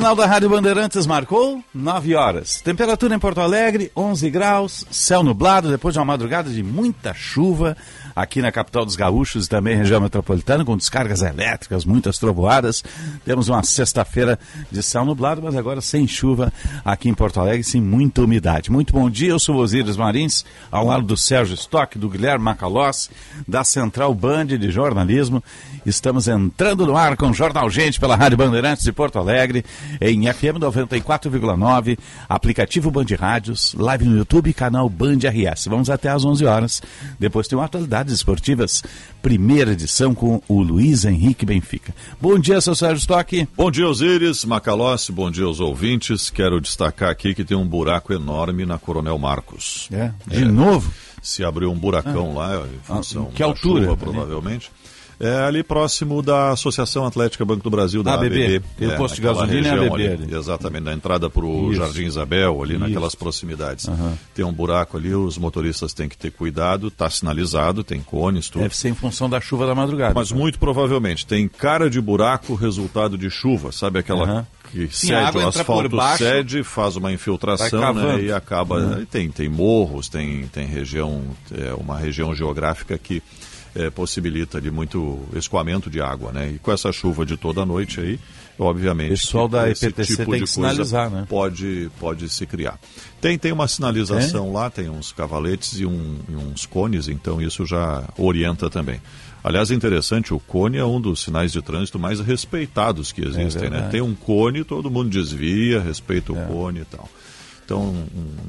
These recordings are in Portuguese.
Sinal da Rádio Bandeirantes marcou 9 horas. Temperatura em Porto Alegre, 11 graus, céu nublado depois de uma madrugada de muita chuva aqui na capital dos gaúchos e também região metropolitana, com descargas elétricas, muitas trovoadas. Temos uma sexta-feira de céu nublado, mas agora sem chuva aqui em Porto Alegre, sem muita umidade. Muito bom dia, eu sou o Osíris Marins, ao lado do Sérgio Stock, do Guilherme Macalossi, da Central Band de Jornalismo. Estamos entrando no ar com Jornal Gente pela Rádio Bandeirantes de Porto Alegre, em FM 94,9, aplicativo Band Rádios, live no YouTube, canal Band RS. Vamos até às 11 horas. Depois tem uma atualidade Esportivas, primeira edição com o Luiz Henrique Benfica. Bom dia, seu Sérgio Stock. Bom dia, Osíris, Macalossi, bom dia aos ouvintes. Quero destacar aqui que tem um buraco enorme na Coronel Marcos. É, de é, novo? Se abriu um buracão ah. lá, em função ah, que altura, chuva, provavelmente. É ali próximo da Associação Atlética Banco do Brasil, da ABB. ABB. Tem o é, posto de gasolina e ABB. Ali, ali. Exatamente, na entrada para o Jardim Isabel, ali Isso. naquelas proximidades. Uhum. Tem um buraco ali, os motoristas têm que ter cuidado, está sinalizado, tem cones, tudo. Deve ser em função da chuva da madrugada. Mas muito provavelmente, tem cara de buraco resultado de chuva, sabe aquela... Uhum que Sim, cede o asfalto baixo, cede, faz uma infiltração né, e acaba. Uhum. Tem, tem morros, tem, tem região, é uma região geográfica que é, possibilita de muito escoamento de água, né? E com essa chuva de toda noite aí, obviamente, pessoal da EPTC tipo tem que sinalizar, né? Pode, pode se criar. Tem, tem uma sinalização é? lá, tem uns cavaletes e, um, e uns cones, então isso já orienta também. Aliás, é interessante, o cone é um dos sinais de trânsito mais respeitados que existem, é né? Tem um cone, todo mundo desvia, respeita o é. cone e tal. Então,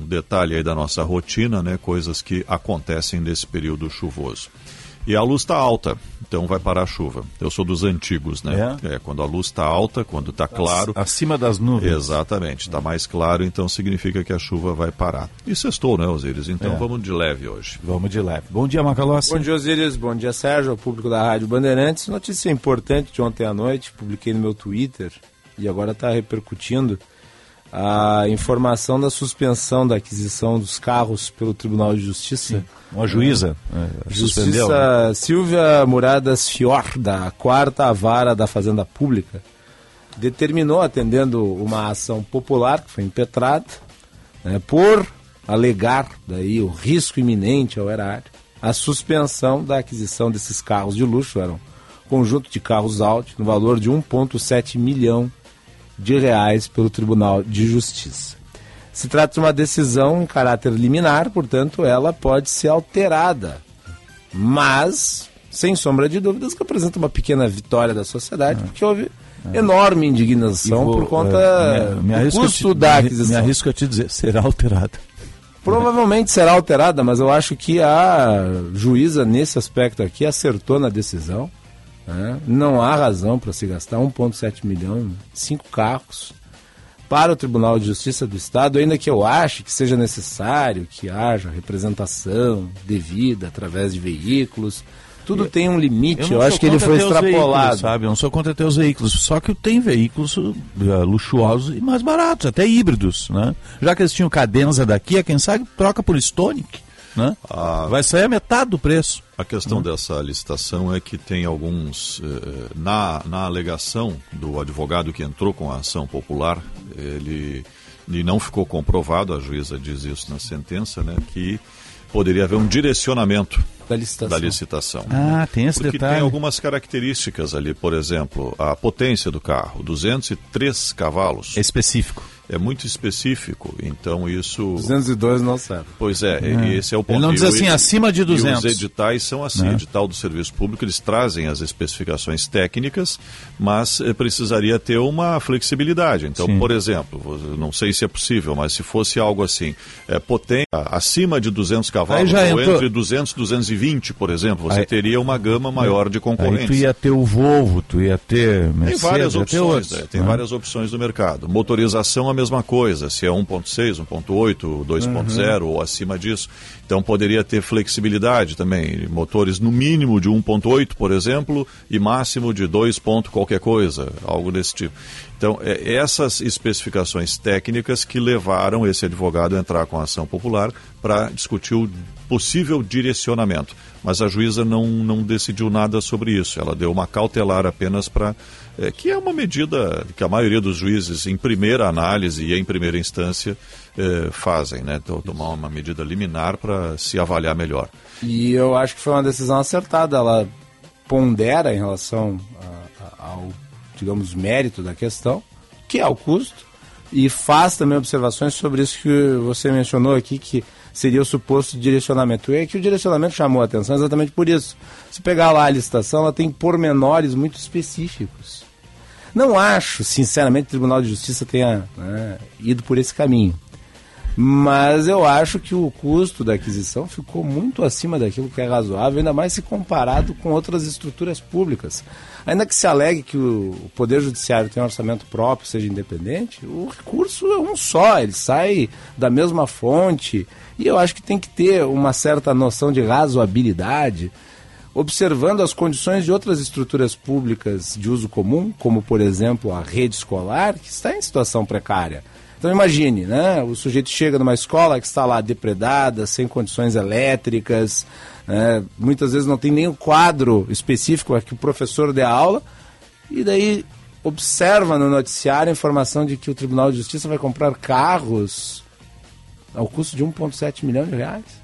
um detalhe aí da nossa rotina, né? Coisas que acontecem nesse período chuvoso. E a luz está alta, então vai parar a chuva. Eu sou dos antigos, né? É, é quando a luz está alta, quando está claro. Acima das nuvens. Exatamente, está mais claro, então significa que a chuva vai parar. E sextou, né, Osíris? Então é. vamos de leve hoje. Vamos de leve. Bom dia, Macalossi. Bom dia, Osíris. Bom dia, Sérgio, ao público da Rádio Bandeirantes. Notícia importante de ontem à noite, publiquei no meu Twitter e agora está repercutindo a informação da suspensão da aquisição dos carros pelo Tribunal de Justiça. Sim. Uma juíza é, suspendeu. Justiça né? Silvia Muradas Fior, da quarta vara da Fazenda Pública, determinou, atendendo uma ação popular que foi impetrada, né, por alegar daí o risco iminente ao erário, a suspensão da aquisição desses carros de luxo, eram um conjunto de carros altos, no valor de 1,7 milhão de reais pelo Tribunal de Justiça. Se trata de uma decisão em caráter liminar, portanto, ela pode ser alterada. Mas, sem sombra de dúvidas, que apresenta uma pequena vitória da sociedade, é. porque houve é. enorme indignação vou, por conta é, me, me do custo te, da aquisição. Me arrisco a te dizer, será alterada. Provavelmente será alterada, mas eu acho que a juíza, nesse aspecto aqui, acertou na decisão. Né? Não há razão para se gastar 1,7 milhão, cinco carros, para o Tribunal de Justiça do Estado, ainda que eu ache que seja necessário que haja representação devida através de veículos. Tudo eu, tem um limite, eu, eu acho que ele foi extrapolado. sabe? Eu não sou contra ter os veículos, só que tem veículos uh, luxuosos e mais baratos, até híbridos. Né? Já que eles tinham cadenza daqui, quem sabe troca por Stonic. Né? Ah, Vai sair a metade do preço. A questão uhum. dessa licitação é que tem alguns. Eh, na, na alegação do advogado que entrou com a ação popular, ele e não ficou comprovado, a juíza diz isso na sentença, né, que poderia haver um direcionamento da licitação. Da licitação ah, tem esse Porque detalhe. tem algumas características ali, por exemplo, a potência do carro, 203 cavalos. É específico. É muito específico, então isso... 202 não serve. Pois é, é. esse é o ponto. Ele não diz assim, e, acima de 200. E os editais são assim, né? edital do serviço público, eles trazem as especificações técnicas, mas eh, precisaria ter uma flexibilidade. Então, Sim. por exemplo, não sei se é possível, mas se fosse algo assim, é, potência acima de 200 cavalos, ou entrou... entre 200 e 220, por exemplo, você aí... teria uma gama maior de concorrência. Aí tu ia ter o Volvo, tu ia ter Mercedes, Tem várias opções, outros, né? tem né? várias opções no mercado. Motorização a mesma coisa, se é 1.6, 1.8, 2.0 uhum. ou acima disso. Então poderia ter flexibilidade também, motores no mínimo de 1.8, por exemplo, e máximo de 2. qualquer coisa, algo desse tipo. Então, é essas especificações técnicas que levaram esse advogado a entrar com a ação popular para discutir o possível direcionamento. Mas a juíza não, não decidiu nada sobre isso. Ela deu uma cautelar apenas para. É, que é uma medida que a maioria dos juízes, em primeira análise e em primeira instância, é, fazem, né? Tomar uma medida liminar para se avaliar melhor. E eu acho que foi uma decisão acertada. Ela pondera em relação a, a, ao, digamos, mérito da questão, que é o custo, e faz também observações sobre isso que você mencionou aqui, que seria o suposto direcionamento. É que o direcionamento chamou a atenção exatamente por isso. Se pegar lá a licitação, ela tem pormenores muito específicos. Não acho, sinceramente, que o Tribunal de Justiça tenha né, ido por esse caminho. Mas eu acho que o custo da aquisição ficou muito acima daquilo que é razoável, ainda mais se comparado com outras estruturas públicas. Ainda que se alegue que o Poder Judiciário tem um orçamento próprio, seja independente, o recurso é um só, ele sai da mesma fonte. E eu acho que tem que ter uma certa noção de razoabilidade, observando as condições de outras estruturas públicas de uso comum, como, por exemplo, a rede escolar, que está em situação precária. Então imagine, né? O sujeito chega numa escola que está lá depredada, sem condições elétricas, né? muitas vezes não tem nem o quadro específico a que o professor dê a aula, e daí observa no noticiário a informação de que o Tribunal de Justiça vai comprar carros ao custo de 1,7 milhão de reais.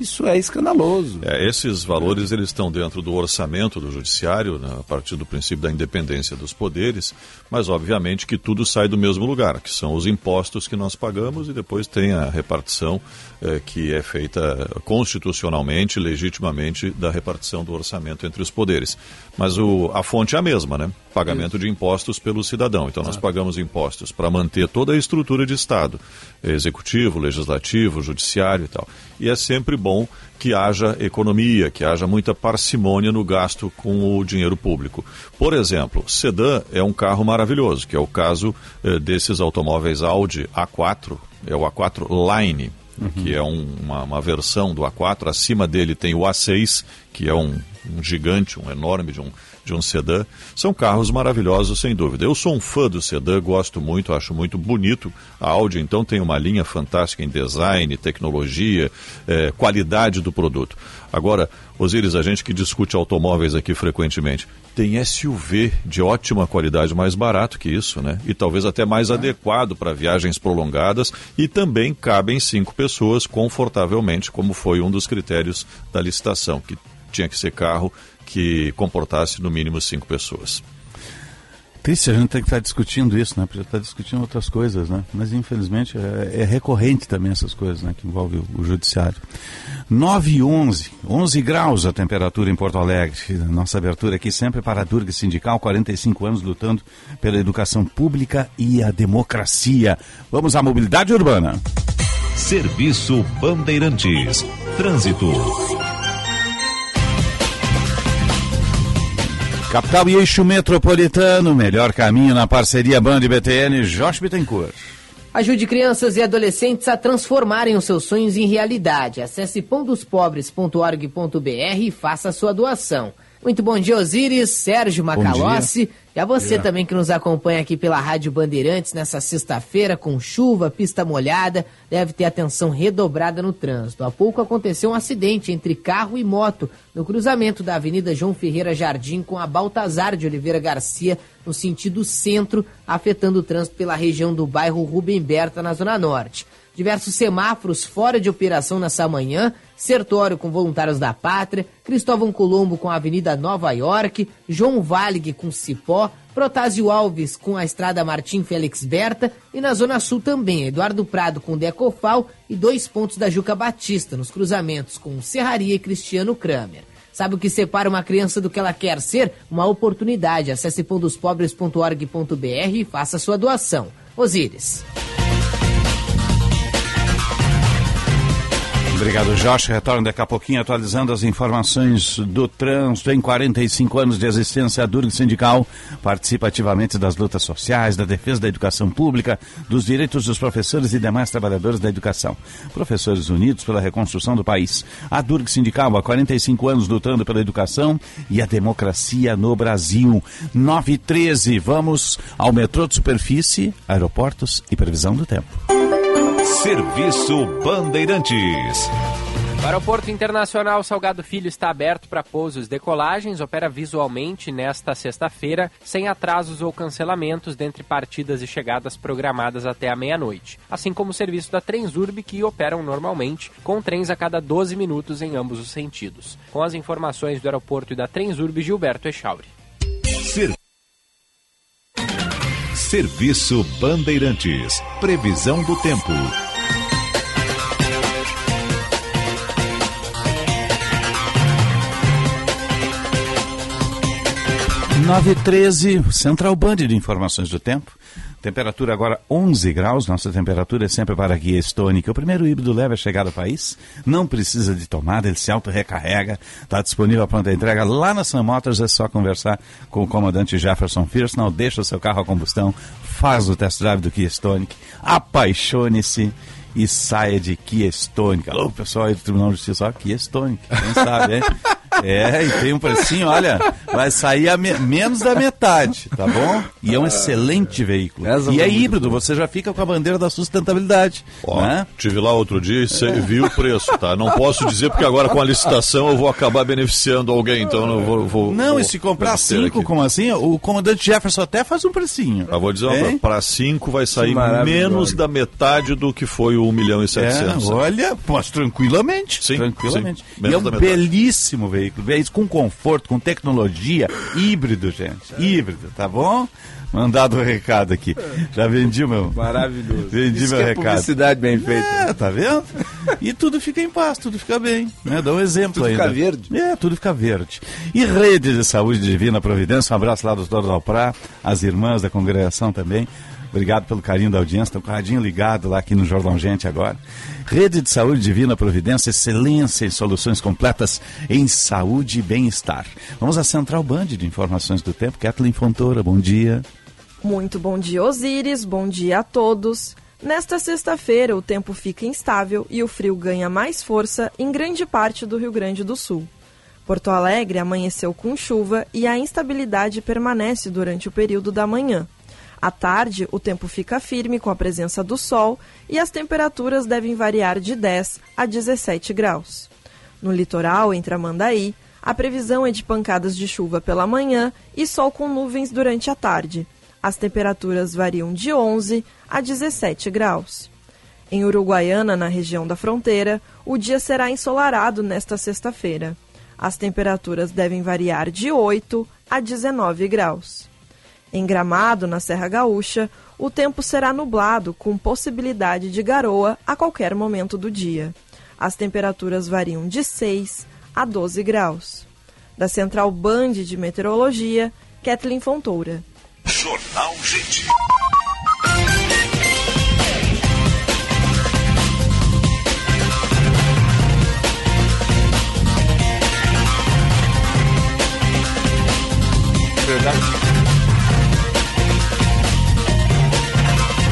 Isso é escandaloso. É, esses valores eles estão dentro do orçamento do judiciário, né, a partir do princípio da independência dos poderes, mas obviamente que tudo sai do mesmo lugar, que são os impostos que nós pagamos e depois tem a repartição eh, que é feita constitucionalmente, legitimamente, da repartição do orçamento entre os poderes. Mas o, a fonte é a mesma, né? Pagamento Isso. de impostos pelo cidadão. Então nós pagamos impostos para manter toda a estrutura de Estado, executivo, legislativo, judiciário e tal. E é sempre bom que haja economia, que haja muita parcimônia no gasto com o dinheiro público. Por exemplo, sedã é um carro maravilhoso, que é o caso eh, desses automóveis Audi A4, é o A4 Line, uhum. que é um, uma, uma, versão do A4. Acima dele tem o A6, que é um, um gigante, um enorme de um de um sedã. São carros maravilhosos, sem dúvida. Eu sou um fã do sedã, gosto muito, acho muito bonito. A Audi, então, tem uma linha fantástica em design, tecnologia, é, qualidade do produto. Agora, Osiris, a gente que discute automóveis aqui frequentemente, tem SUV de ótima qualidade, mais barato que isso, né? E talvez até mais adequado para viagens prolongadas e também cabem cinco pessoas confortavelmente, como foi um dos critérios da licitação, que tinha que ser carro que comportasse no mínimo cinco pessoas. Triste a gente tem que estar discutindo isso, né? Podia estar discutindo outras coisas, né? Mas infelizmente é, é recorrente também essas coisas, né? Que envolve o, o, judiciário. 9 e 11, 11 graus a temperatura em Porto Alegre. Nossa abertura aqui sempre para a Durga Sindical, 45 anos lutando pela educação pública e a democracia. Vamos à mobilidade urbana. Serviço Bandeirantes. Trânsito. Capital e eixo metropolitano, melhor caminho na parceria Band BTN, Josh Bittencourt. Ajude crianças e adolescentes a transformarem os seus sonhos em realidade. Acesse pãodosPobres.org.br e faça sua doação. Muito bom dia, Osiris, Sérgio Macalossi. E a você yeah. também que nos acompanha aqui pela Rádio Bandeirantes nessa sexta-feira, com chuva, pista molhada, deve ter atenção redobrada no trânsito. Há pouco aconteceu um acidente entre carro e moto no cruzamento da Avenida João Ferreira Jardim com a Baltazar de Oliveira Garcia, no sentido centro, afetando o trânsito pela região do bairro Rubem Berta, na Zona Norte. Diversos semáforos fora de operação nessa manhã Sertório com Voluntários da Pátria, Cristóvão Colombo com a Avenida Nova York, João Valig com Cipó, Protásio Alves com a Estrada Martim Félix Berta e na Zona Sul também, Eduardo Prado com Decofal e dois pontos da Juca Batista, nos cruzamentos com Serraria e Cristiano Kramer. Sabe o que separa uma criança do que ela quer ser? Uma oportunidade. Acesse pondospobres.org.br e faça sua doação. Osíris. Obrigado, Jorge. Retorno daqui a pouquinho atualizando as informações do trânsito. Em 45 anos de existência, a Durg Sindical participa ativamente das lutas sociais, da defesa da educação pública, dos direitos dos professores e demais trabalhadores da educação. Professores unidos pela reconstrução do país. A Durg Sindical, há 45 anos lutando pela educação e a democracia no Brasil. 9 e 13. Vamos ao metrô de superfície, aeroportos e previsão do tempo. Serviço Bandeirantes. O Aeroporto Internacional Salgado Filho está aberto para pousos e decolagens, opera visualmente nesta sexta-feira, sem atrasos ou cancelamentos dentre partidas e chegadas programadas até a meia-noite, assim como o serviço da Transurb, que operam normalmente, com trens a cada 12 minutos em ambos os sentidos. Com as informações do aeroporto e da Transurb, Gilberto Echauri. Serviço Bandeirantes. Previsão do tempo. 9 13 Central Band de Informações do Tempo. Temperatura agora 11 graus. Nossa temperatura é sempre para a guia estônica. O primeiro híbrido leve a chegar ao país. Não precisa de tomada, ele se auto-recarrega. Está disponível a pronta entrega lá na Sun Motors. É só conversar com o comandante Jefferson Fierce. Não deixa o seu carro a combustão. Faz o test drive do Kia Stonic. Apaixone-se e saia de Kia Stonic. Alô, pessoal aí do Tribunal de Justiça, ó, Kia Stonic. Quem sabe, hein? É, e tem um precinho, olha, vai sair a me menos da metade, tá bom? E é um excelente veículo. Essa e é híbrido, você já fica com a bandeira da sustentabilidade. Ó, né? tive lá outro dia e viu o preço, tá? Não posso dizer porque agora com a licitação eu vou acabar beneficiando alguém, então eu vou. vou Não, vou e se comprar cinco, aqui. como assim? O comandante Jefferson até faz um precinho. Eu vou dizer para 5 vai sair menos da metade do que foi o 1 milhão e É, 700. olha, mas tranquilamente. Sim, tranquilamente. sim, e é um belíssimo veículo, veículo com conforto, com tecnologia, híbrido, gente. Híbrido, tá bom? Mandado o recado aqui. Já vendi o meu. Maravilhoso. Vendi Isso meu que é recado. publicidade bem feita. É, tá vendo? E tudo fica em paz, tudo fica bem. Né? Dá um exemplo Tudo ainda. fica verde. É, tudo fica verde. E Rede de Saúde Divina Providência, um abraço lá do doutor Dalprá, as irmãs da congregação também. Obrigado pelo carinho da audiência, estão com o radinho ligado lá aqui no Jordão Gente agora. Rede de Saúde Divina Providência, excelência em soluções completas em saúde e bem-estar. Vamos à Central Band de Informações do Tempo. Kathleen Fontoura, bom dia. Muito bom dia, Osíris. Bom dia a todos. Nesta sexta-feira, o tempo fica instável e o frio ganha mais força em grande parte do Rio Grande do Sul. Porto Alegre amanheceu com chuva e a instabilidade permanece durante o período da manhã. À tarde, o tempo fica firme com a presença do sol e as temperaturas devem variar de 10 a 17 graus. No litoral, entre Amandaí, a previsão é de pancadas de chuva pela manhã e sol com nuvens durante a tarde. As temperaturas variam de 11 a 17 graus. Em Uruguaiana, na região da fronteira, o dia será ensolarado nesta sexta-feira. As temperaturas devem variar de 8 a 19 graus. Em Gramado, na Serra Gaúcha, o tempo será nublado, com possibilidade de garoa a qualquer momento do dia. As temperaturas variam de 6 a 12 graus. Da Central Band de Meteorologia, Kathleen Fontoura. Jornal Gente. Verdade.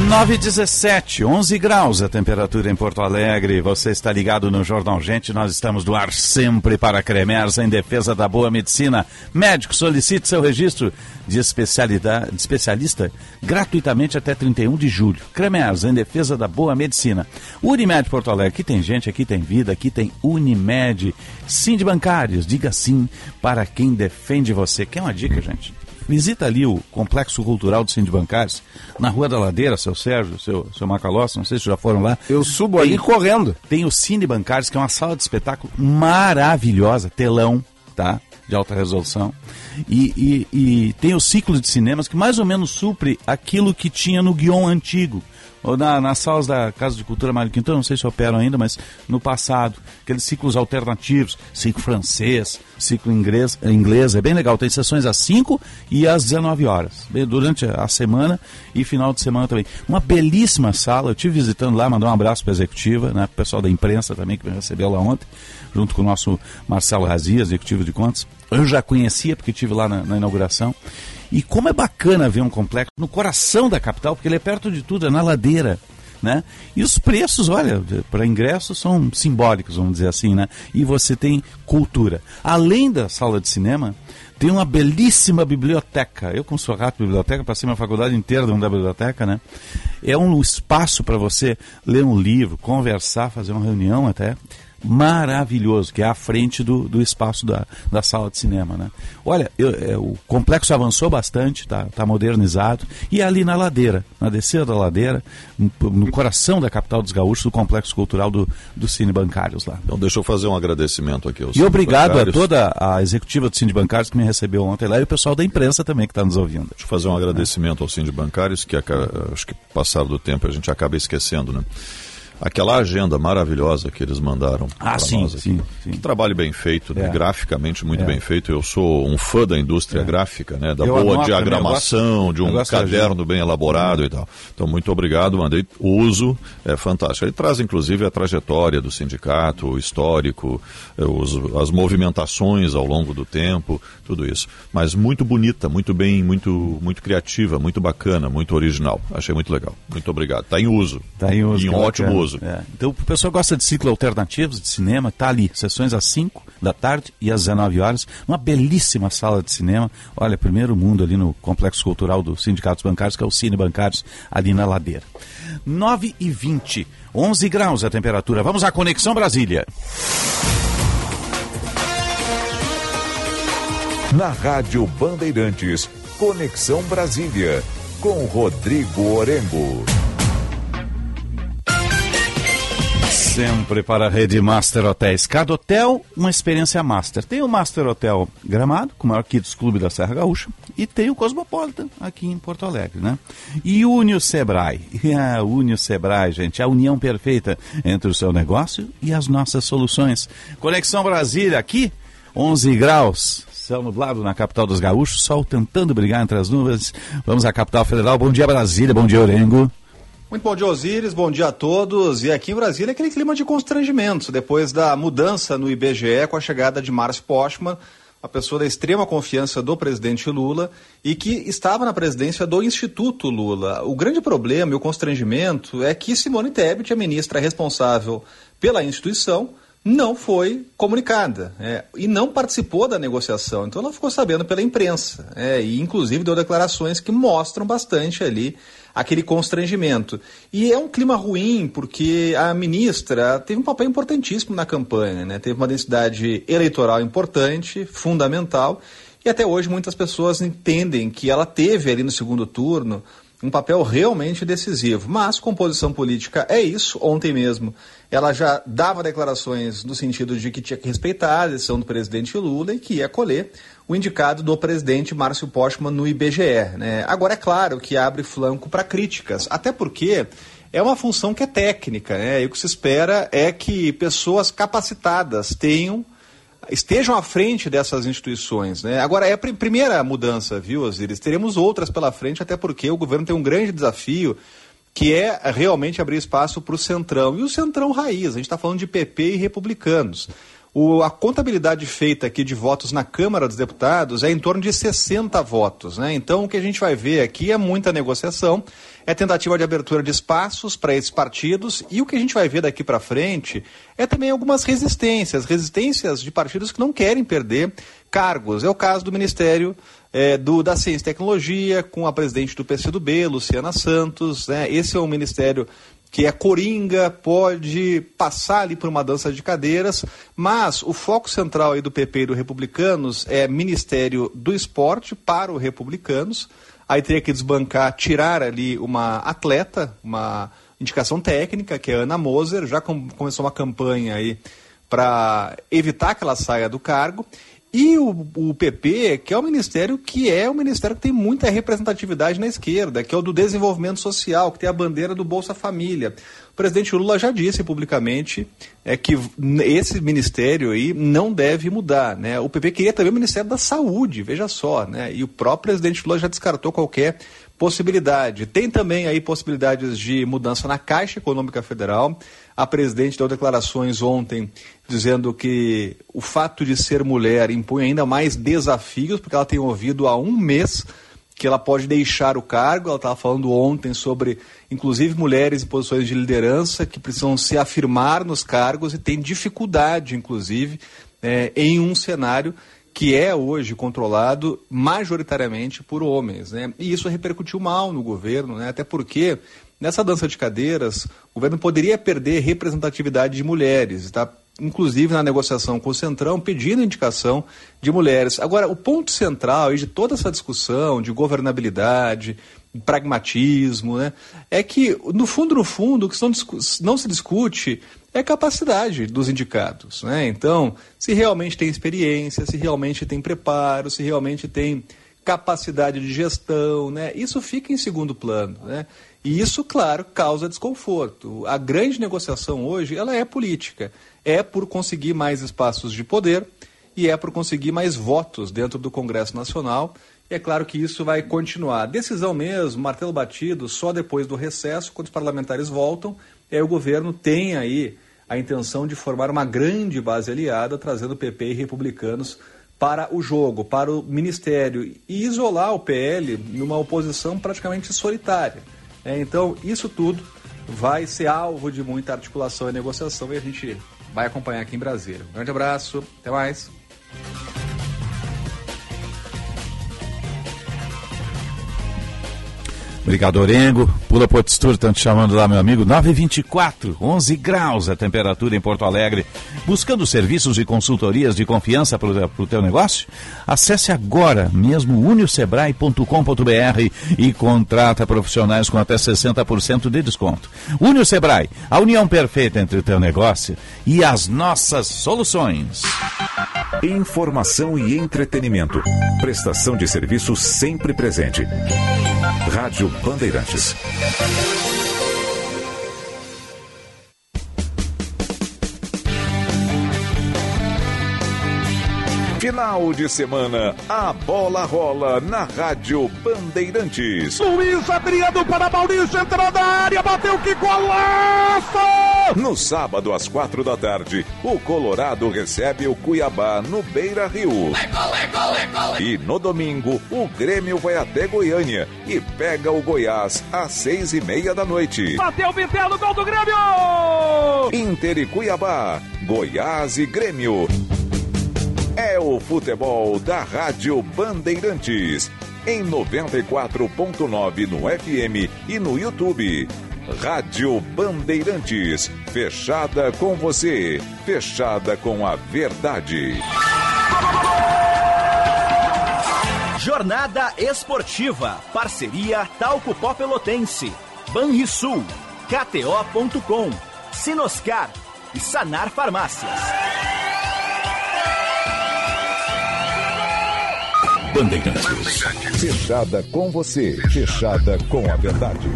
917, 11 graus a temperatura em Porto Alegre. Você está ligado no Jornal Gente. Nós estamos do ar sempre para Cremers em defesa da boa medicina. Médico, solicite seu registro de, especialidade, de especialista gratuitamente até 31 de julho. Cremers em defesa da boa medicina. Unimed Porto Alegre. Aqui tem gente, aqui tem vida, aqui tem Unimed. Sim de bancários, diga sim para quem defende você. Quer uma dica, gente? Visita ali o Complexo Cultural do Bancários, na Rua da Ladeira, seu Sérgio, seu, seu Macalossi, não sei se já foram lá. Eu subo ali correndo. Tem o Cine Bancários, que é uma sala de espetáculo maravilhosa, telão, tá? De alta resolução. E, e, e tem o ciclo de cinemas que mais ou menos supre aquilo que tinha no guion antigo ou na, nas salas da Casa de Cultura Mário Quintana, não sei se operam ainda, mas no passado, aqueles ciclos alternativos, ciclo francês, ciclo inglês, inglês é bem legal, tem sessões às 5 e às 19 horas, durante a semana e final de semana também. Uma belíssima sala, eu estive visitando lá, mandar um abraço para a executiva, né, pro pessoal da imprensa também que me recebeu lá ontem, junto com o nosso Marcelo Razia, executivo de contas. Eu já conhecia porque estive lá na, na inauguração. E como é bacana ver um complexo no coração da capital, porque ele é perto de tudo, é na ladeira. Né? E os preços, olha, para ingressos são simbólicos, vamos dizer assim, né? E você tem cultura. Além da sala de cinema, tem uma belíssima biblioteca. Eu, como sou rato biblioteca, passei minha faculdade inteira dentro da biblioteca, né? É um espaço para você ler um livro, conversar, fazer uma reunião até maravilhoso, que é à frente do, do espaço da, da sala de cinema. Né? Olha, eu, é, o complexo avançou bastante, está tá modernizado, e é ali na ladeira, na descida da ladeira, no, coração da capital dos gaúchos, o complexo cultural do, do Cine Bancários lá. Então deixa eu fazer um agradecimento aqui. e obrigado Bancários. a toda a executiva do Cine Bancários que me recebeu ontem lá e o pessoal da imprensa também que está nos ouvindo. Deixa eu fazer um agradecimento é. ao Cine Bancários, que acho que passado do tempo a gente acaba esquecendo, né? Aquela agenda maravilhosa que eles mandaram ah, sim, nós aqui. Sim, sim. Que trabalho bem feito, né? é. graficamente muito é. bem feito. Eu sou um fã da indústria é. gráfica, né? da Eu boa diagramação, de um caderno bem elaborado e tal. Então, muito obrigado, mandei. uso, é fantástico. Ele traz, inclusive, a trajetória do sindicato, o histórico, é, os, as movimentações ao longo do tempo, tudo isso. Mas muito bonita, muito bem, muito, muito criativa, muito bacana, muito original. Achei muito legal. Muito obrigado. Está em uso. Está em uso. Em ótimo uso. É. Então, o pessoal gosta de ciclo alternativos de cinema, tá ali, sessões às 5 da tarde e às 19 horas, uma belíssima sala de cinema. Olha, primeiro mundo ali no Complexo Cultural dos Sindicatos Bancários, que é o Cine Bancários, ali na ladeira. 9 e 20, 11 graus a temperatura. Vamos à Conexão Brasília. Na Rádio Bandeirantes, Conexão Brasília, com Rodrigo Orengo. Sempre para a rede Master Hotéis. Cada hotel, uma experiência master. Tem o Master Hotel Gramado, com o maior Kids Clube da Serra Gaúcha, e tem o Cosmopolitan aqui em Porto Alegre, né? E o Sebrae. A Unio Sebrae, gente, a união perfeita entre o seu negócio e as nossas soluções. Conexão Brasília, aqui, 11 graus. Céu nublado na capital dos gaúchos, sol tentando brigar entre as nuvens. Vamos à capital federal. Bom dia, Brasília. Bom dia, Orengo. Muito bom dia, Osíris. Bom dia a todos. E aqui em Brasília, aquele clima de constrangimento depois da mudança no IBGE com a chegada de Márcio Postman, a pessoa da extrema confiança do presidente Lula e que estava na presidência do Instituto Lula. O grande problema e o constrangimento é que Simone Tebet, a ministra responsável pela instituição, não foi comunicada é, e não participou da negociação. Então ela ficou sabendo pela imprensa é, e inclusive deu declarações que mostram bastante ali aquele constrangimento. E é um clima ruim porque a ministra teve um papel importantíssimo na campanha, né? teve uma densidade eleitoral importante, fundamental, e até hoje muitas pessoas entendem que ela teve ali no segundo turno um papel realmente decisivo. Mas composição política é isso. Ontem mesmo ela já dava declarações no sentido de que tinha que respeitar a decisão do presidente Lula e que ia acolher o indicado do presidente Márcio Postman no IBGE. Né? Agora, é claro que abre flanco para críticas, até porque é uma função que é técnica, né? e o que se espera é que pessoas capacitadas tenham estejam à frente dessas instituições. Né? Agora, é a primeira mudança, viu, Osiris? Teremos outras pela frente, até porque o governo tem um grande desafio, que é realmente abrir espaço para o Centrão. E o Centrão raiz, a gente está falando de PP e republicanos. O, a contabilidade feita aqui de votos na Câmara dos Deputados é em torno de 60 votos. Né? Então, o que a gente vai ver aqui é muita negociação, é tentativa de abertura de espaços para esses partidos, e o que a gente vai ver daqui para frente é também algumas resistências resistências de partidos que não querem perder cargos. É o caso do Ministério é, do, da Ciência e Tecnologia, com a presidente do PCdoB, Luciana Santos. Né? Esse é um ministério que é coringa, pode passar ali por uma dança de cadeiras, mas o foco central aí do PP e do Republicanos é Ministério do Esporte para o Republicanos. Aí teria que desbancar, tirar ali uma atleta, uma indicação técnica, que é a Ana Moser, já com, começou uma campanha aí para evitar que ela saia do cargo. E o, o, PP, que é o ministério que é o ministério que tem muita representatividade na esquerda, que é o do desenvolvimento social, que tem a bandeira do Bolsa Família. O presidente Lula já disse publicamente é, que esse ministério aí não deve mudar. Né? O PP queria também o Ministério da Saúde, veja só, né? E o próprio presidente Lula já descartou qualquer possibilidade. Tem também aí possibilidades de mudança na Caixa Econômica Federal. A presidente deu declarações ontem dizendo que o fato de ser mulher impõe ainda mais desafios, porque ela tem ouvido há um mês que ela pode deixar o cargo. Ela estava falando ontem sobre, inclusive, mulheres em posições de liderança que precisam se afirmar nos cargos e tem dificuldade, inclusive, é, em um cenário que é hoje controlado majoritariamente por homens. Né? E isso repercutiu mal no governo, né? até porque nessa dança de cadeiras o governo poderia perder representatividade de mulheres. Está inclusive na negociação com o Centrão, pedindo indicação de mulheres. Agora, o ponto central de toda essa discussão de governabilidade, pragmatismo, né, é que, no fundo, no fundo, o que não, se discute é a capacidade dos indicados. Né? Então, se realmente tem experiência, se realmente tem preparo, se realmente tem capacidade de gestão, né? isso fica em segundo plano. Né? E isso, claro, causa desconforto. A grande negociação hoje ela é política. É por conseguir mais espaços de poder e é por conseguir mais votos dentro do Congresso Nacional. E é claro que isso vai continuar. Decisão mesmo, martelo batido, só depois do recesso, quando os parlamentares voltam, é o governo tem aí a intenção de formar uma grande base aliada, trazendo PP e republicanos para o jogo, para o ministério e isolar o PL numa oposição praticamente solitária. É, então, isso tudo vai ser alvo de muita articulação e negociação e a gente vai acompanhar aqui em Brasília. Um grande abraço, até mais. Obrigado, Orengo. Pula Potstur, estão te chamando lá, meu amigo. 924, 11 graus a temperatura em Porto Alegre. Buscando serviços e consultorias de confiança para o teu negócio? Acesse agora mesmo uniosebrae.com.br e contrata profissionais com até 60% de desconto. Unio Sebrae, a união perfeita entre o teu negócio e as nossas soluções. Informação e entretenimento. Prestação de serviço sempre presente. Rádio Bandeirantes. Final de semana, a bola rola na Rádio Bandeirantes. Luiz Adriano para Maurício, entrou na área, bateu que golaço! No sábado, às quatro da tarde, o Colorado recebe o Cuiabá no Beira Rio. E no domingo, o Grêmio vai até Goiânia e pega o Goiás às seis e meia da noite. Bateu o Vitello, gol do Grêmio! Inter e Cuiabá, Goiás e Grêmio. É o futebol da Rádio Bandeirantes. Em 94.9 no FM e no YouTube. Rádio Bandeirantes. Fechada com você. Fechada com a verdade. Jornada Esportiva. Parceria Talco Pó Pelotense. Banrisul. KTO.com. Sinoscar. E Sanar Farmácias. Bandeirantes. Fechada com você. Fechada com a verdade.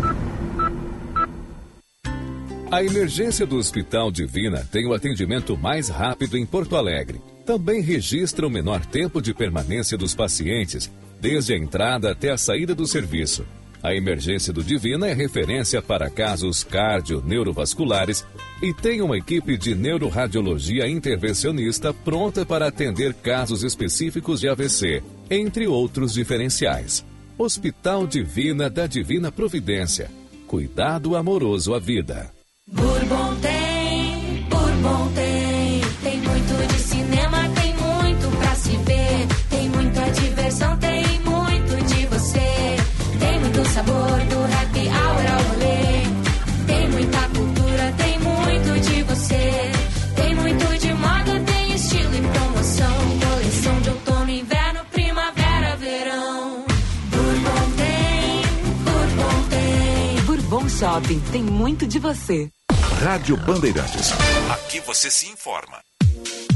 A emergência do Hospital Divina tem o atendimento mais rápido em Porto Alegre. Também registra o menor tempo de permanência dos pacientes, desde a entrada até a saída do serviço. A emergência do Divina é referência para casos cardio-neurovasculares e tem uma equipe de neuroradiologia intervencionista pronta para atender casos específicos de AVC, entre outros diferenciais. Hospital Divina da Divina Providência. Cuidado amoroso à vida. Bourbon tem, Bourbon tem. Shopping tem muito de você. Rádio Bandeirantes. Aqui você se informa.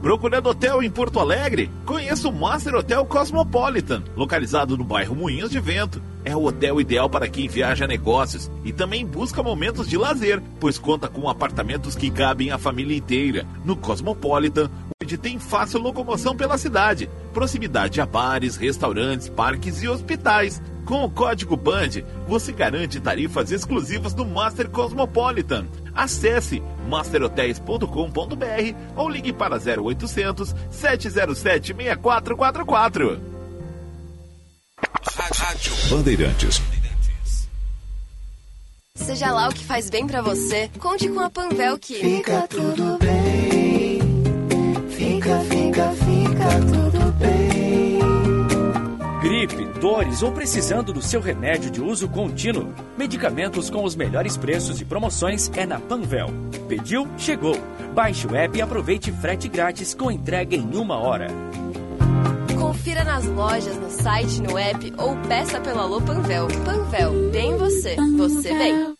Procurando hotel em Porto Alegre? Conheça o Master Hotel Cosmopolitan, localizado no bairro Moinhos de Vento. É o hotel ideal para quem viaja a negócios e também busca momentos de lazer, pois conta com apartamentos que cabem a família inteira. No Cosmopolitan, onde tem fácil locomoção pela cidade, proximidade a bares, restaurantes, parques e hospitais. Com o código BAND, você garante tarifas exclusivas do Master Cosmopolitan. Acesse masterhotels.com.br ou ligue para 0800 707 6444. Rádio Bandeirantes. Seja lá o que faz bem pra você, conte com a Panvel que Fica tudo bem. Dores ou precisando do seu remédio de uso contínuo. Medicamentos com os melhores preços e promoções é na Panvel. Pediu? Chegou. Baixe o app e aproveite frete grátis com entrega em uma hora. Confira nas lojas, no site, no app ou peça pelo Alô Panvel. Panvel, bem você, você bem.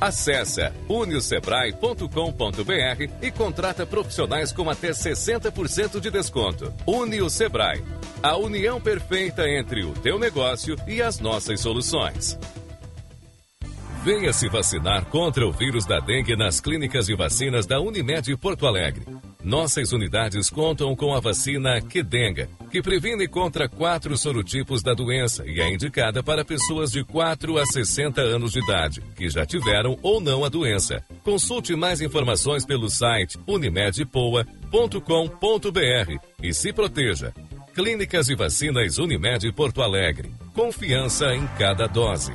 Acesse uniosebrae.com.br e contrata profissionais com até 60% de desconto. Unio Sebrae, a união perfeita entre o teu negócio e as nossas soluções. Venha se vacinar contra o vírus da dengue nas clínicas de vacinas da Unimed Porto Alegre. Nossas unidades contam com a vacina Quedenga, que previne contra quatro sorotipos da doença e é indicada para pessoas de 4 a 60 anos de idade, que já tiveram ou não a doença. Consulte mais informações pelo site unimedpoa.com.br e se proteja. Clínicas e Vacinas Unimed Porto Alegre. Confiança em cada dose.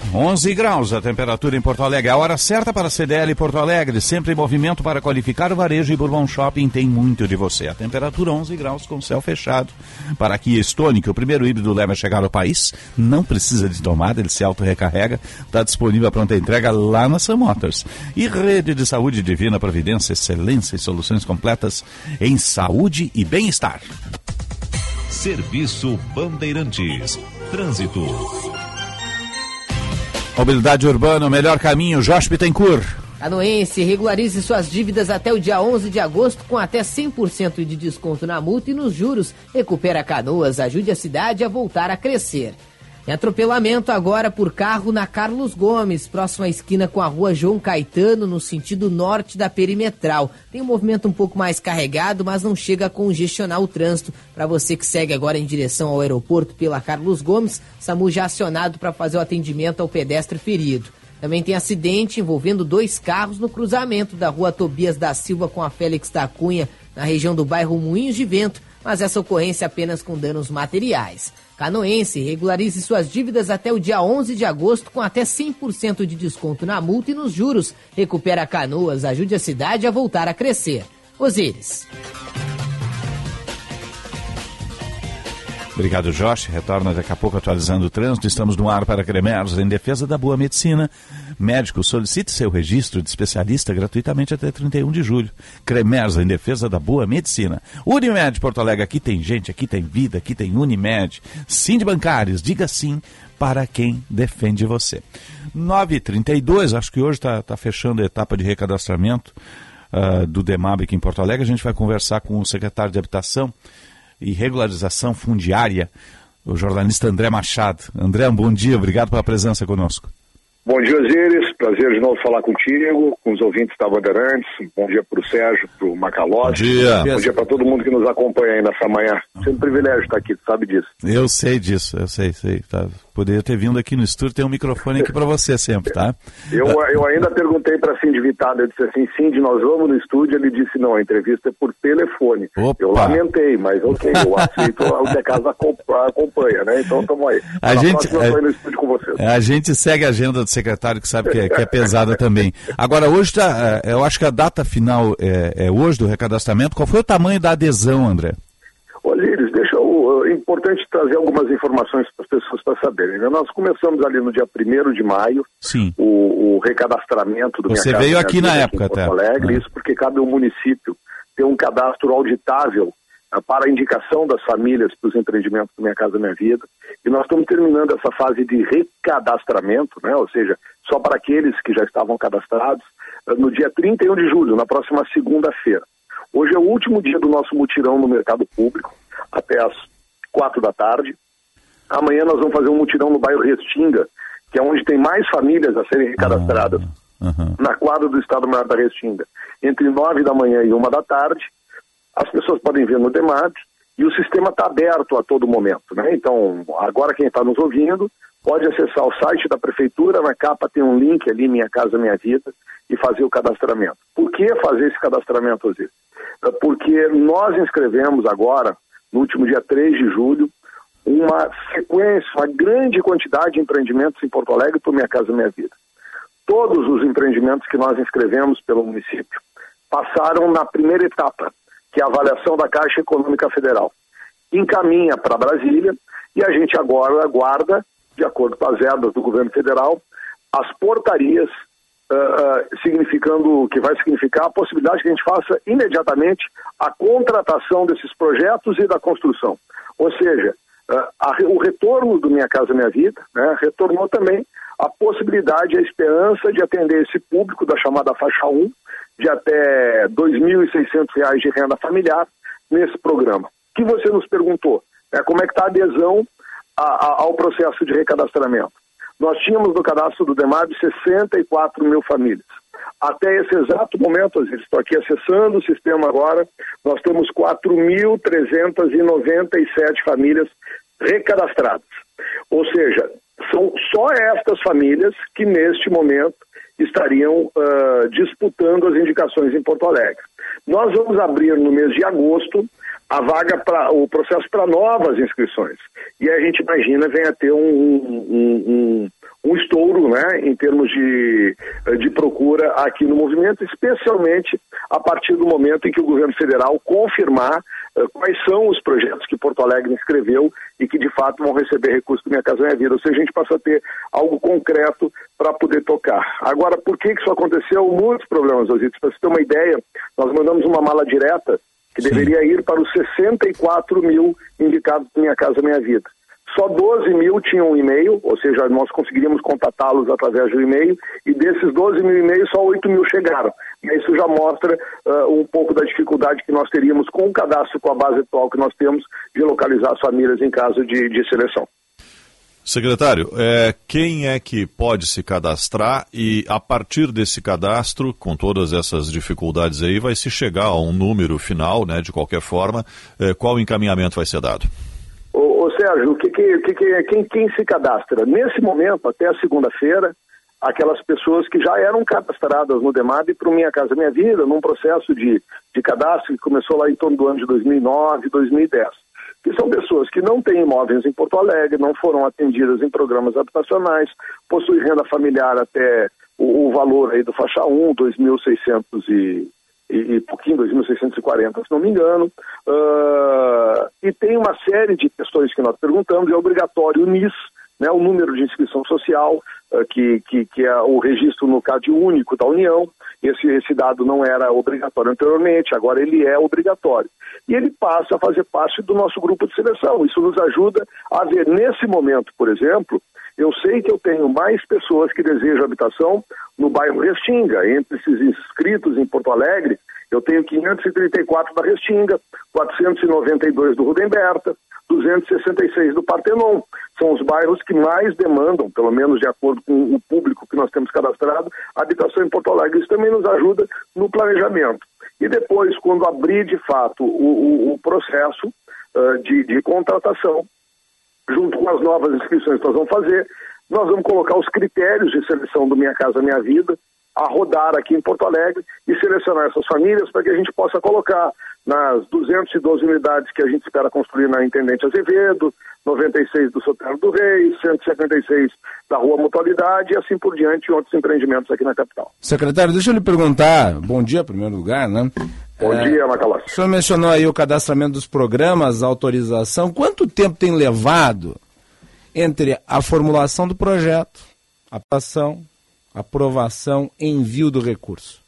11 graus a temperatura em Porto Alegre. A hora certa para a CDL Porto Alegre, sempre em movimento para qualificar o varejo e Bourbon Shopping tem muito de você. A temperatura 11 graus com céu fechado. Para aqui Stone, que o primeiro híbrido leva a chegar ao país, não precisa de tomada, ele se auto-recarrega, está disponível a pronta entrega lá na Sam Motors. E Rede de Saúde Divina Providência, excelência e soluções completas em saúde e bem-estar. Serviço Bandeirantes. Trânsito. Mobilidade urbana, o melhor caminho, Jorge Bittencourt. Canoense, regularize suas dívidas até o dia 11 de agosto com até 100% de desconto na multa e nos juros. Recupera Canoas, ajude a cidade a voltar a crescer. Em atropelamento agora por carro na Carlos Gomes, próxima esquina com a rua João Caetano, no sentido norte da perimetral. Tem um movimento um pouco mais carregado, mas não chega a congestionar o trânsito. Para você que segue agora em direção ao aeroporto pela Carlos Gomes, SAMU já acionado para fazer o atendimento ao pedestre ferido. Também tem acidente envolvendo dois carros no cruzamento da rua Tobias da Silva com a Félix da Cunha, na região do bairro Moinhos de Vento, mas essa ocorrência apenas com danos materiais. Canoense, regularize suas dívidas até o dia 11 de agosto com até 100% de desconto na multa e nos juros. Recupera Canoas, ajude a cidade a voltar a crescer. Osíris. Obrigado, Josh. Retorna daqui a pouco atualizando o trânsito. Estamos no ar para Cremers em defesa da boa medicina. Médico, solicite seu registro de especialista gratuitamente até 31 de julho. Cremers em defesa da boa medicina. Unimed Porto Alegre, aqui tem gente, aqui tem vida, aqui tem Unimed. Sim de bancários, diga sim para quem defende você. 9h32, acho que hoje está tá fechando a etapa de recadastramento uh, do DEMAB aqui em Porto Alegre. A gente vai conversar com o secretário de Habitação e Regularização Fundiária, o jornalista André Machado. André, um bom dia, obrigado pela presença conosco. Bom dia, Osiris. Prazer de novo falar contigo, com os ouvintes da Bandeirantes. Bom dia para o Sérgio, para o Macalossi. Bom dia. Bom dia para todo mundo que nos acompanha aí nessa manhã. Sempre um privilégio estar aqui, tu sabe disso. Eu sei disso, eu sei, sei. Tá. Poderia ter vindo aqui no estúdio, tem um microfone aqui para você sempre, tá? Eu, eu ainda perguntei para Cindy Vitado, eu disse assim, Cindy, nós vamos no estúdio, ele disse, não, a entrevista é por telefone. Opa. Eu lamentei, mas ok, eu aceito o que a casa acompanha, né? Então estamos aí. A Na gente, próxima eu tô no estúdio com vocês. A gente segue a agenda do secretário, que sabe que é, que é pesada também. Agora, hoje tá, eu acho que a data final é, é hoje do recadastramento. Qual foi o tamanho da adesão, André? Importante trazer algumas informações para as pessoas para saberem. né? Nós começamos ali no dia 1 de maio Sim. o, o recadastramento do Você Minha Casa veio Minha aqui na em época Porto até. Alegre, Ah. isso porque cabe ao município ter um cadastro auditável ah, para a indicação das famílias para os empreendimentos do Minha Casa Minha Vida. E nós estamos terminando essa fase de recadastramento, né? ou seja, só para aqueles que já estavam cadastrados, ah, no dia 31 de julho, na próxima segunda-feira. Hoje é o último dia do nosso mutirão no mercado público, até às quatro da tarde. Amanhã nós vamos fazer um mutirão no bairro Restinga, que é onde tem mais famílias a serem recadastradas, na quadra do Estado Maior da Restinga, entre nove da manhã e uma da tarde. As pessoas podem ver no DEMAT e o sistema está aberto a todo momento. Né? Então, agora quem está nos ouvindo pode acessar o site da Prefeitura, na capa tem um link ali, Minha Casa Minha Vida, e fazer o cadastramento. Por que fazer esse cadastramento, Osiris? Porque nós inscrevemos agora, no último dia 3 de julho, uma sequência, uma grande quantidade de empreendimentos em Porto Alegre por Minha Casa Minha Vida. Todos os empreendimentos que nós inscrevemos pelo município passaram na primeira etapa, que é a avaliação da Caixa Econômica Federal. Encaminha para Brasília e a gente agora aguarda, de acordo com as verbas do governo federal, as portarias, ah, significando que vai significar a possibilidade que a gente faça imediatamente a contratação desses projetos e da construção. Ou seja, ah, a o retorno do Minha Casa Minha Vida né, retornou também a possibilidade, a esperança de atender esse público da chamada faixa 1, de até 2.600 reais de renda familiar nesse programa. O que você nos perguntou? É, como é que está a adesão a- a- ao processo de recadastramento? Nós tínhamos no cadastro do DEMAB 64 mil famílias. Até esse exato momento, estou aqui acessando o sistema agora, nós temos 4.397 famílias recadastradas. Ou seja, são só estas famílias que neste momento estariam ah, disputando as indicações em Porto Alegre. Nós vamos abrir no mês de agosto a vaga para o processo para novas inscrições. E a gente imagina venha ter um, um, um, um estouro né, em termos de, eh, de procura aqui no movimento, especialmente a partir do momento em que o governo federal confirmar eh, quais são os projetos que Porto Alegre inscreveu e que de fato vão receber recursos do Minha Casa Minha Vida. Ou seja, a gente passa a ter algo concreto para poder tocar. Agora, por que isso aconteceu? Muitos problemas, Osiris. Para você ter uma ideia, nós mandamos uma mala direta que deveria ir para os 64 mil indicados do Minha Casa Minha Vida. Só 12 mil tinham um e-mail, ou seja, nós conseguiríamos contatá-los através do e-mail, e desses 12 mil e-mails, só 8 mil chegaram. E isso já mostra ah, um pouco da dificuldade que nós teríamos com o cadastro, com a base atual que nós temos, de localizar as famílias em caso de, de seleção. Secretário, é, quem é que pode se cadastrar e a partir desse cadastro, com todas essas dificuldades aí, vai se chegar a um número final, né, de qualquer forma, é, qual encaminhamento vai ser dado? Ô, ô, Sérgio, que que, que que- quem, quem se cadastra? Nesse momento, até segunda-feira, aquelas pessoas que já eram cadastradas no DEMAB para o Minha Casa Minha Vida, num processo de, de cadastro que começou lá em torno do ano de 2009, 2010. Que são pessoas que não têm imóveis em Porto Alegre, não foram atendidas em programas habitacionais, possuem renda familiar até o, o valor aí do faixa 1, 2.600 e, e, e pouquinho, 2.640, se não me engano. Uh, e tem uma série de questões que nós perguntamos, é obrigatório o NIS, né, o número de inscrição social, uh, que, que, que, é o registro no CAD único da União. Esse, esse dado não era obrigatório anteriormente, agora ele é obrigatório. E ele passa a fazer parte do nosso grupo de seleção. Isso nos ajuda a ver, nesse momento, por exemplo, eu sei que eu tenho mais pessoas que desejam habitação no bairro Restinga. Entre esses inscritos em Porto Alegre, eu tenho 534 da Restinga, 492 do Rubem Berta, 266 do Partenon. São os bairros que mais demandam, pelo menos de acordo com o público que nós temos cadastrado, habitação em Porto Alegre. Isso também nos ajuda no planejamento. E depois, quando abrir de fato o, o, o processo uh, de, de contratação, junto com as novas inscrições que nós vamos fazer, nós vamos colocar os critérios de seleção do Minha Casa Minha Vida a rodar aqui em Porto Alegre e selecionar essas famílias para que a gente possa colocar nas 212 unidades que a gente espera construir na Intendente Azevedo, 96 do Sotero do Rei, 176 da Rua Mutualidade e assim por diante em outros empreendimentos aqui na capital. Secretário, deixa eu lhe perguntar, bom dia em primeiro lugar, né? Bom é, dia, Macalossi. O senhor mencionou aí o cadastramento dos programas, a autorização. Quanto tempo tem levado entre a formulação do projeto, aprovação, aprovação, envio do recurso?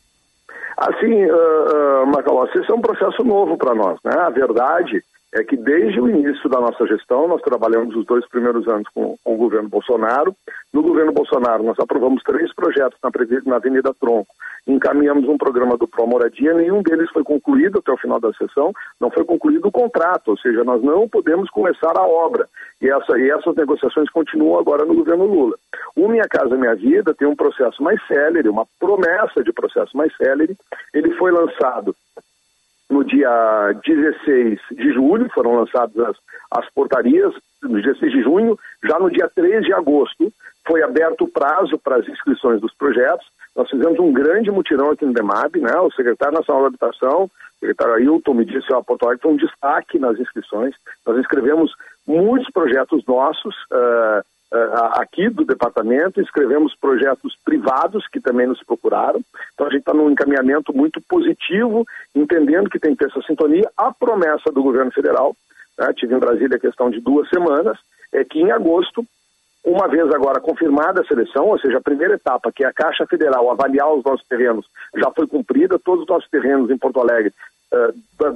Assim, uh, uh, Macalossi, esse é um processo novo para nós, né? A verdade é que desde o início da nossa gestão, nós trabalhamos os dois primeiros anos com, com o governo Bolsonaro. No governo Bolsonaro, nós aprovamos três projetos na, na Avenida Tronco, encaminhamos um programa do Pro Moradia, nenhum deles foi concluído até o final da sessão, não foi concluído o contrato, ou seja, nós não podemos começar a obra. E, essa, e essas negociações continuam agora no governo Lula. O Minha Casa Minha Vida tem um processo mais célere, uma promessa de processo mais célere. Ele foi lançado no dia 16 de julho, foram lançadas as, as portarias, no dia 16 de junho, já no dia 3 de agosto, foi aberto o prazo para as inscrições dos projetos. Nós fizemos um grande mutirão aqui no DEMAB, né? O secretário nacional da Habitação, o secretário Ailton, me disse, ó, Porto Alegre foi um destaque nas inscrições. Nós inscrevemos muitos projetos nossos, uh, aqui do departamento, escrevemos projetos privados que também nos procuraram. Então a gente está num encaminhamento muito positivo, entendendo que tem que ter essa sintonia. A promessa do governo federal, né, tive em Brasília a questão de duas semanas, é que em agosto uma vez agora confirmada a seleção, ou seja, a primeira etapa, que é a Caixa Federal avaliar os nossos terrenos, já foi cumprida, todos os nossos terrenos em Porto Alegre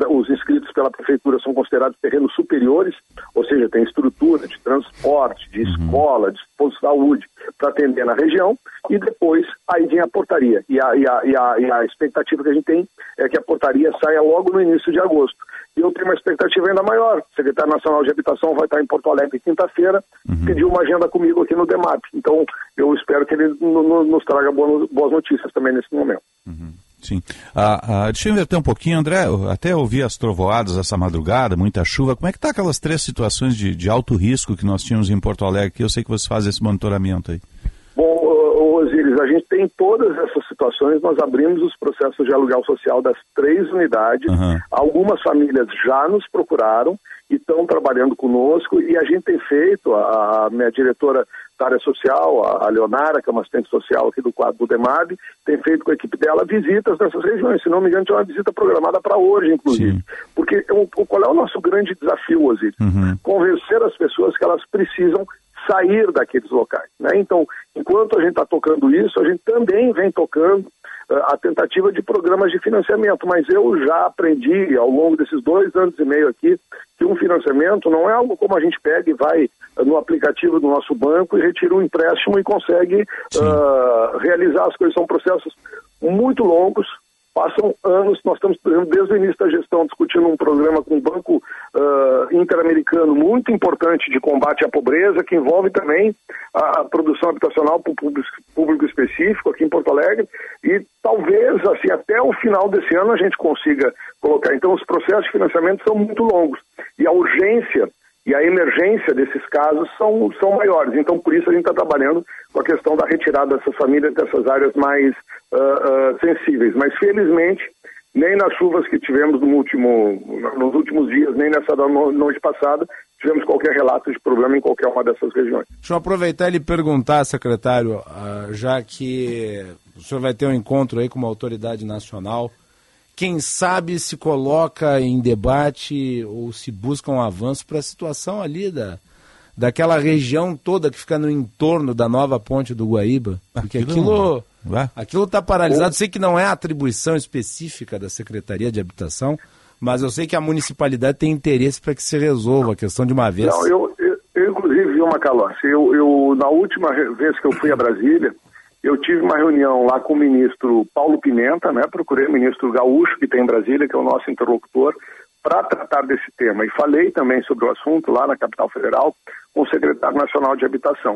os inscritos pela prefeitura são considerados terrenos superiores, ou seja, tem estrutura de transporte, de uhum. escola, de posto de saúde para atender na região, e depois aí vem a portaria. E a, e, a, e, a, e a expectativa que a gente tem é que a portaria saia logo no início de agosto. E eu tenho uma expectativa ainda maior. O secretário nacional de habitação vai estar em Porto Alegre quinta-feira, uhum. pediu uma agenda comigo aqui no DEMAP. Então, eu espero que ele nos traga boas notícias também nesse momento. Uhum. Sim. Ah, ah, deixa eu inverter um pouquinho, André. Até ouvi as trovoadas essa madrugada, muita chuva. Como é que tá aquelas três situações de, de alto risco que nós tínhamos em Porto Alegre? Que eu sei que você faz esse monitoramento aí. A tem todas essas situações. Nós abrimos os processos de aluguel social das três unidades. Uhum. Algumas famílias já nos procuraram e estão trabalhando conosco e a gente tem feito, a minha diretora da área social, a Leonara, que é uma assistente social aqui do quadro do DEMAB, tem feito com a equipe dela visitas nessas regiões. Se não me engano, tinha uma visita programada para hoje, inclusive. Sim. Porque o, qual é o nosso grande desafio, Osiris? Uhum. Convencer as pessoas que elas precisam sair daqueles locais. Né? Então, enquanto a gente está tocando isso, a gente também vem tocando uh, a tentativa de programas de financiamento. Mas eu já aprendi ao longo desses dois anos e meio aqui que um financiamento não é algo como a gente pega e vai no aplicativo do nosso banco e retira um empréstimo e consegue uh, realizar as coisas. São processos muito longos, Passam anos, nós estamos desde o início da gestão discutindo um programa com o Banco uh, Interamericano muito importante de combate à pobreza, que envolve também a produção habitacional para o público, público específico aqui em Porto Alegre. E talvez, assim, até o final desse ano a gente consiga colocar. Então, os processos de financiamento são muito longos. E a urgência e a emergência desses casos são, são maiores. Então, por isso, a gente está trabalhando com a questão da retirada dessas famílias dessas áreas mais uh, sensíveis. Mas, felizmente, nem nas chuvas que tivemos no último, nos últimos dias, nem nessa noite passada, tivemos qualquer relato de problema em qualquer uma dessas regiões. Deixa eu aproveitar e lhe perguntar, secretário, uh, já que o senhor vai ter um encontro aí com uma autoridade nacional quem sabe se coloca em debate ou se busca um avanço para a situação ali da, daquela região toda que fica no entorno da nova ponte do Guaíba. Porque aquilo aquilo está paralisado. Sei que não é atribuição específica da Secretaria de Habitação, mas eu sei que a municipalidade tem interesse para que se resolva a questão de uma vez. Não, eu, eu, eu inclusive, viu, Macalossi, eu, eu, na última vez que eu fui a Brasília, eu tive uma reunião lá com o ministro Paulo Pimenta, né? Procurei o ministro Gaúcho, que tem em Brasília, que é o nosso interlocutor, para tratar desse tema. E falei também sobre o assunto lá na capital federal com o secretário nacional de habitação.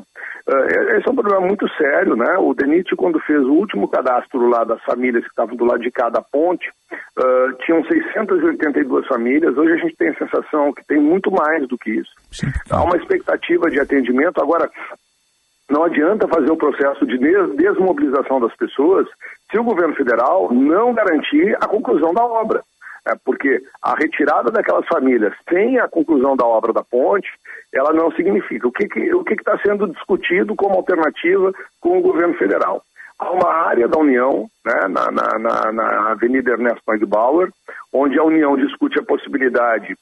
Uh, esse é um problema muito sério, né? O DENIT, quando fez o último cadastro lá das famílias que estavam do lado de cada ponte, uh, tinham 682 famílias. Hoje a gente tem a sensação que tem muito mais do que isso. Há uma expectativa de atendimento. Agora, não adianta fazer o processo de desmobilização das pessoas se o governo federal não garantir a conclusão da obra. É porque a retirada daquelas famílias sem a conclusão da obra da ponte, ela não significa. O que está sendo discutido como alternativa com o governo federal? Há uma área da União, né, na, na, na, na Avenida Ernesto Bauer, onde a União discute a possibilidade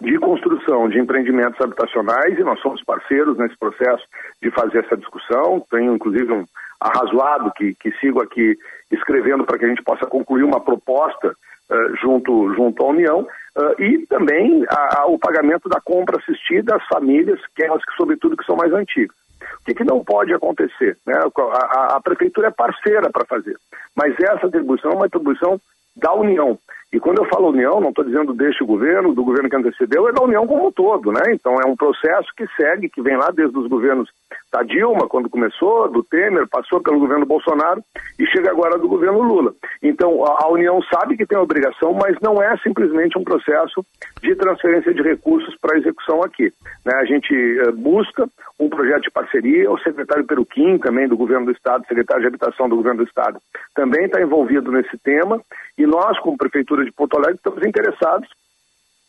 de construção de empreendimentos habitacionais e nós somos parceiros nesse processo de fazer essa discussão. Tenho, inclusive, um arrazoado que, que sigo aqui escrevendo para que a gente possa concluir uma proposta uh, junto, junto à União uh, e também a, a, o pagamento da compra assistida às famílias, que elas que, sobretudo, que são mais antigas. O que, que não pode acontecer? Né? A, a prefeitura é parceira para fazer, mas essa atribuição é uma atribuição da União. E quando eu falo União, não estou dizendo deste governo, do governo que antecedeu, é da União como um todo, né? Então é um processo que segue, que vem lá desde os governos da Dilma, quando começou, do Temer, passou pelo governo Bolsonaro e chega agora do governo Lula. Então a, União sabe que tem obrigação, mas não é simplesmente um processo de transferência de recursos para execução aqui. Né? A gente eh, busca um projeto de parceria, o secretário Peruquim, também do governo do Estado, secretário de Habitação do governo do Estado, também está envolvido nesse tema, e nós, como Prefeitura de Porto Alegre, estamos interessados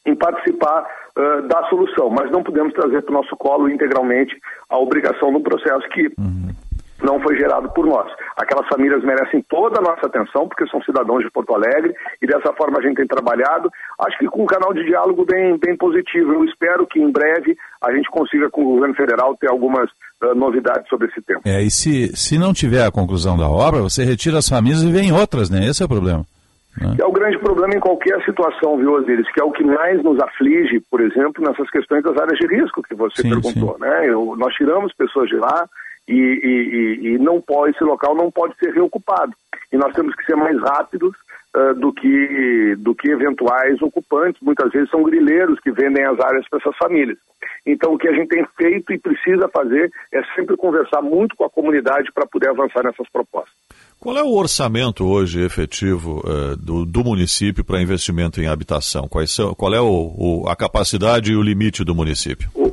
em participar uh, da solução, mas não podemos trazer para o nosso colo integralmente a obrigação do processo que uhum. não foi gerado por nós. Aquelas famílias merecem toda a nossa atenção, porque são cidadãos de Porto Alegre, e dessa forma a gente tem trabalhado, acho que com um canal de diálogo bem, bem positivo. Eu espero que em breve a gente consiga, com o governo federal, ter algumas uh, novidades sobre esse tema. É, e se, se não tiver a conclusão da obra, você retira as famílias e vem outras, né? Esse é o problema. Que é o grande problema em qualquer situação, viu, Osiris? Que é o que mais nos aflige, por exemplo, nessas questões das áreas de risco que você sim, perguntou, sim. né? Eu, nós tiramos pessoas de lá e, e, e, não pode, esse local não pode ser reocupado. E nós temos que ser mais rápidos uh, do, que, do que eventuais ocupantes. Muitas vezes são grileiros que vendem as áreas para essas famílias. Então, o que a gente tem feito e precisa fazer é sempre conversar muito com a comunidade para poder avançar nessas propostas. Qual é o orçamento hoje efetivo uh, do, do, município para investimento em habitação? Quais são, qual é o, o, a capacidade e o limite do município? O,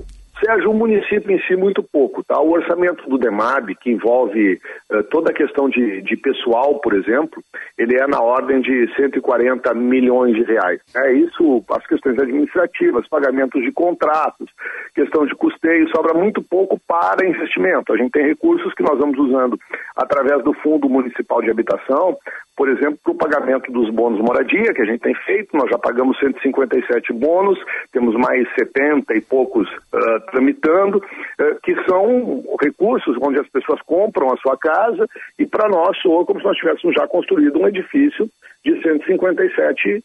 Sérgio, o município em si muito pouco, tá? O orçamento do DEMAB, que envolve uh, toda a questão de, de, pessoal, por exemplo, ele é na ordem de 140 milhões de reais. É isso, as questões administrativas, pagamentos de contratos, questão de custeio, sobra muito pouco para investimento. A gente tem recursos que nós vamos usando através do Fundo Municipal de Habitação, por exemplo, para o pagamento dos bônus moradia, que a gente tem feito, nós já pagamos 157 bônus, temos mais 70 e poucos uh, tramitando, uh, que são recursos onde as pessoas compram a sua casa e para nós soa como se nós tivéssemos já construído um edifício de 157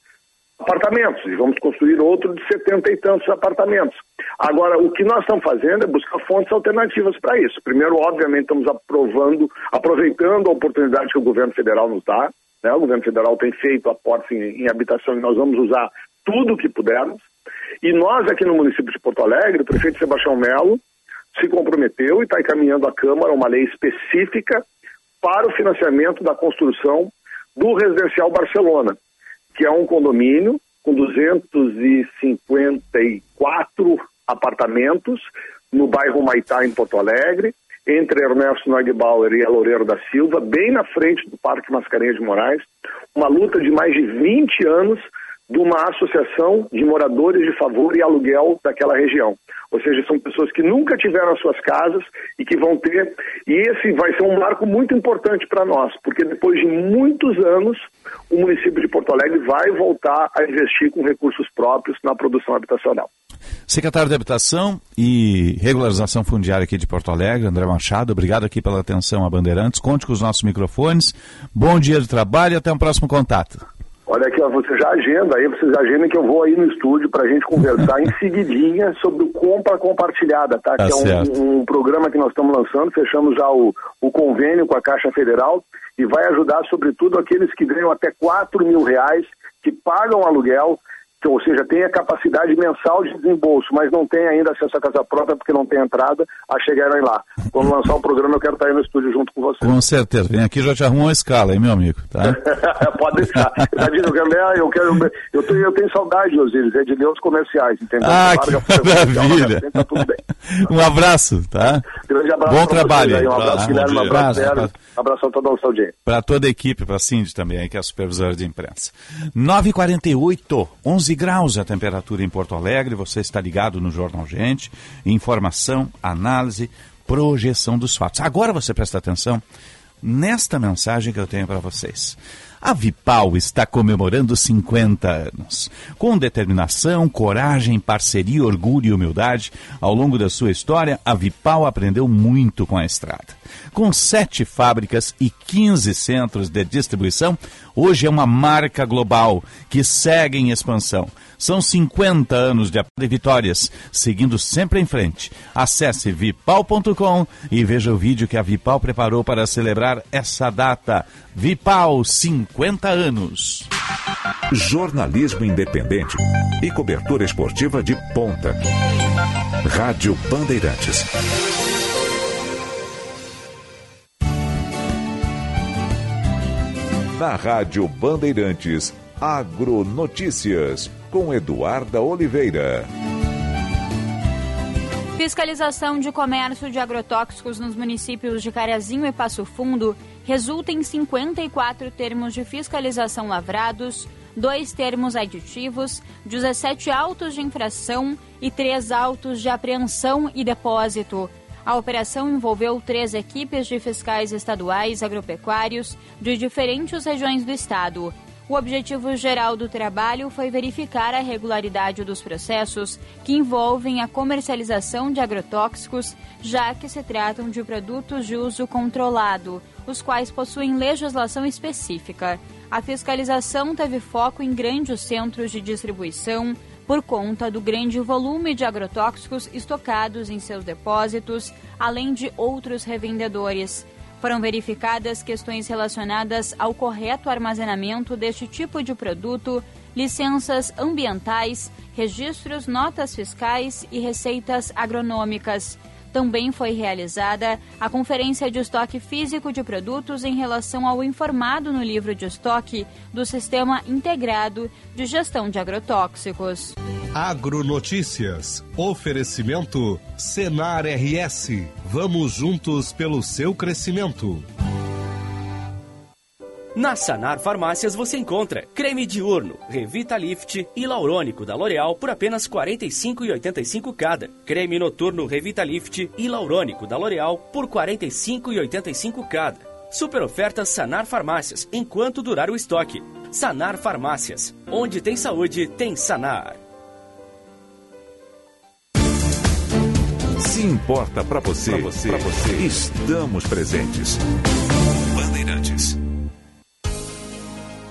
apartamentos e vamos construir outro de 70 e tantos apartamentos. Agora, o que nós estamos fazendo é buscar fontes alternativas para isso. Primeiro, obviamente, estamos aprovando, aproveitando a oportunidade que o governo federal nos dá. Né? O governo federal tem feito aportes em, em habitação e nós vamos usar tudo o que pudermos. E nós, aqui no município de Porto Alegre, o prefeito Sebastião Melo se comprometeu e está encaminhando à Câmara uma lei específica para o financiamento da construção do residencial Barcelona que é um condomínio com 254 apartamentos no bairro Maitá, em Porto Alegre, entre Ernesto Neugebauer e Loureiro da Silva, bem na frente do Parque Mascarenhas de Moraes. Uma luta de mais de 20 anos de uma associação de moradores de favor e aluguel daquela região. Ou seja, são pessoas que nunca tiveram as suas casas e que vão ter. E esse vai ser um marco muito importante para nós, porque depois de muitos anos, o município de Porto Alegre vai voltar a investir com recursos próprios na produção habitacional. Secretário de Habitação e Regularização Fundiária aqui de Porto Alegre, André Machado, obrigado aqui pela atenção a Bandeirantes. Conte com os nossos microfones. Bom dia de trabalho e até um próximo contato. Olha aqui, ó, você já agenda aí, vocês agendem que eu vou aí no estúdio para a gente conversar em seguidinha sobre o Compra Compartilhada, tá? Tá que é um, um programa que nós estamos lançando, fechamos já o, o convênio com a Caixa Federal e vai ajudar, sobretudo, aqueles que ganham até 4 mil reais, que pagam aluguel, ou seja, tem a capacidade mensal de desembolso, mas não tem ainda acesso à casa própria porque não tem entrada, a chegarem lá. Quando lançar o programa, eu quero estar aí no estúdio junto com vocês. Com certeza. Vem aqui já te arrumo uma escala, hein, meu amigo? Tá? Pode deixar. Eu quero, ah, eu, quero, eu, tenho, eu tenho saudade, Osiris, é de ler os comerciais, entendeu? Ah, Larga que maravilha. Tá tudo bem. Um abraço, tá? Grande abraço Bom vocês trabalho. aí, Um abraço, Tá? Guilherme, um abraço. Abraço a toda a nossa audiência. Para toda a equipe, para a Cindy também, que é a supervisora de imprensa. 9h48, 11 graus a temperatura em Porto Alegre. Você está ligado no Jornal Gente. Informação, análise, projeção dos fatos. Agora você presta atenção nesta mensagem que eu tenho para vocês. A Vipal está comemorando 50 anos. Com determinação, coragem, parceria, orgulho e humildade, ao longo da sua história, a Vipal aprendeu muito com a estrada. Com sete fábricas e 15 centros de distribuição, hoje é uma marca global que segue em expansão. São 50 anos de vitórias, seguindo sempre em frente. Acesse vipal.com e veja o vídeo que a Vipal preparou para celebrar essa data. Vipal 50 anos. Jornalismo independente e cobertura esportiva de ponta. Rádio Bandeirantes. Na Rádio Bandeirantes, Agronotícias, com Eduarda Oliveira. Fiscalização de comércio de agrotóxicos nos municípios de Carazinho e Passo Fundo resulta em 54 termos de fiscalização lavrados, dois termos aditivos, 17 autos de infração e três autos de apreensão e depósito. A operação envolveu três equipes de fiscais estaduais agropecuários de diferentes regiões do estado. O objetivo geral do trabalho foi verificar a regularidade dos processos que envolvem a comercialização de agrotóxicos, já que se tratam de produtos de uso controlado, os quais possuem legislação específica. A fiscalização teve foco em grandes centros de distribuição, por conta do grande volume de agrotóxicos estocados em seus depósitos, além de outros revendedores. Foram verificadas questões relacionadas ao correto armazenamento deste tipo de produto, licenças ambientais, registros, notas fiscais e receitas agronômicas. Também foi realizada a conferência de estoque físico de produtos em relação ao informado no livro de estoque do Sistema Integrado de Gestão de Agrotóxicos. Agronotícias. Oferecimento Senar RS. Vamos juntos pelo seu crescimento. Na Sanar Farmácias você encontra creme diurno, Revitalift e Laurônico da L'Oréal por apenas R$ 45,85 cada. Creme noturno Revitalift e Laurônico da L'Oréal por R$ 45,85 cada. Super oferta Sanar Farmácias enquanto durar o estoque. Sanar Farmácias. Onde tem saúde, tem Sanar. Se importa para você, pra você, pra você, estamos presentes.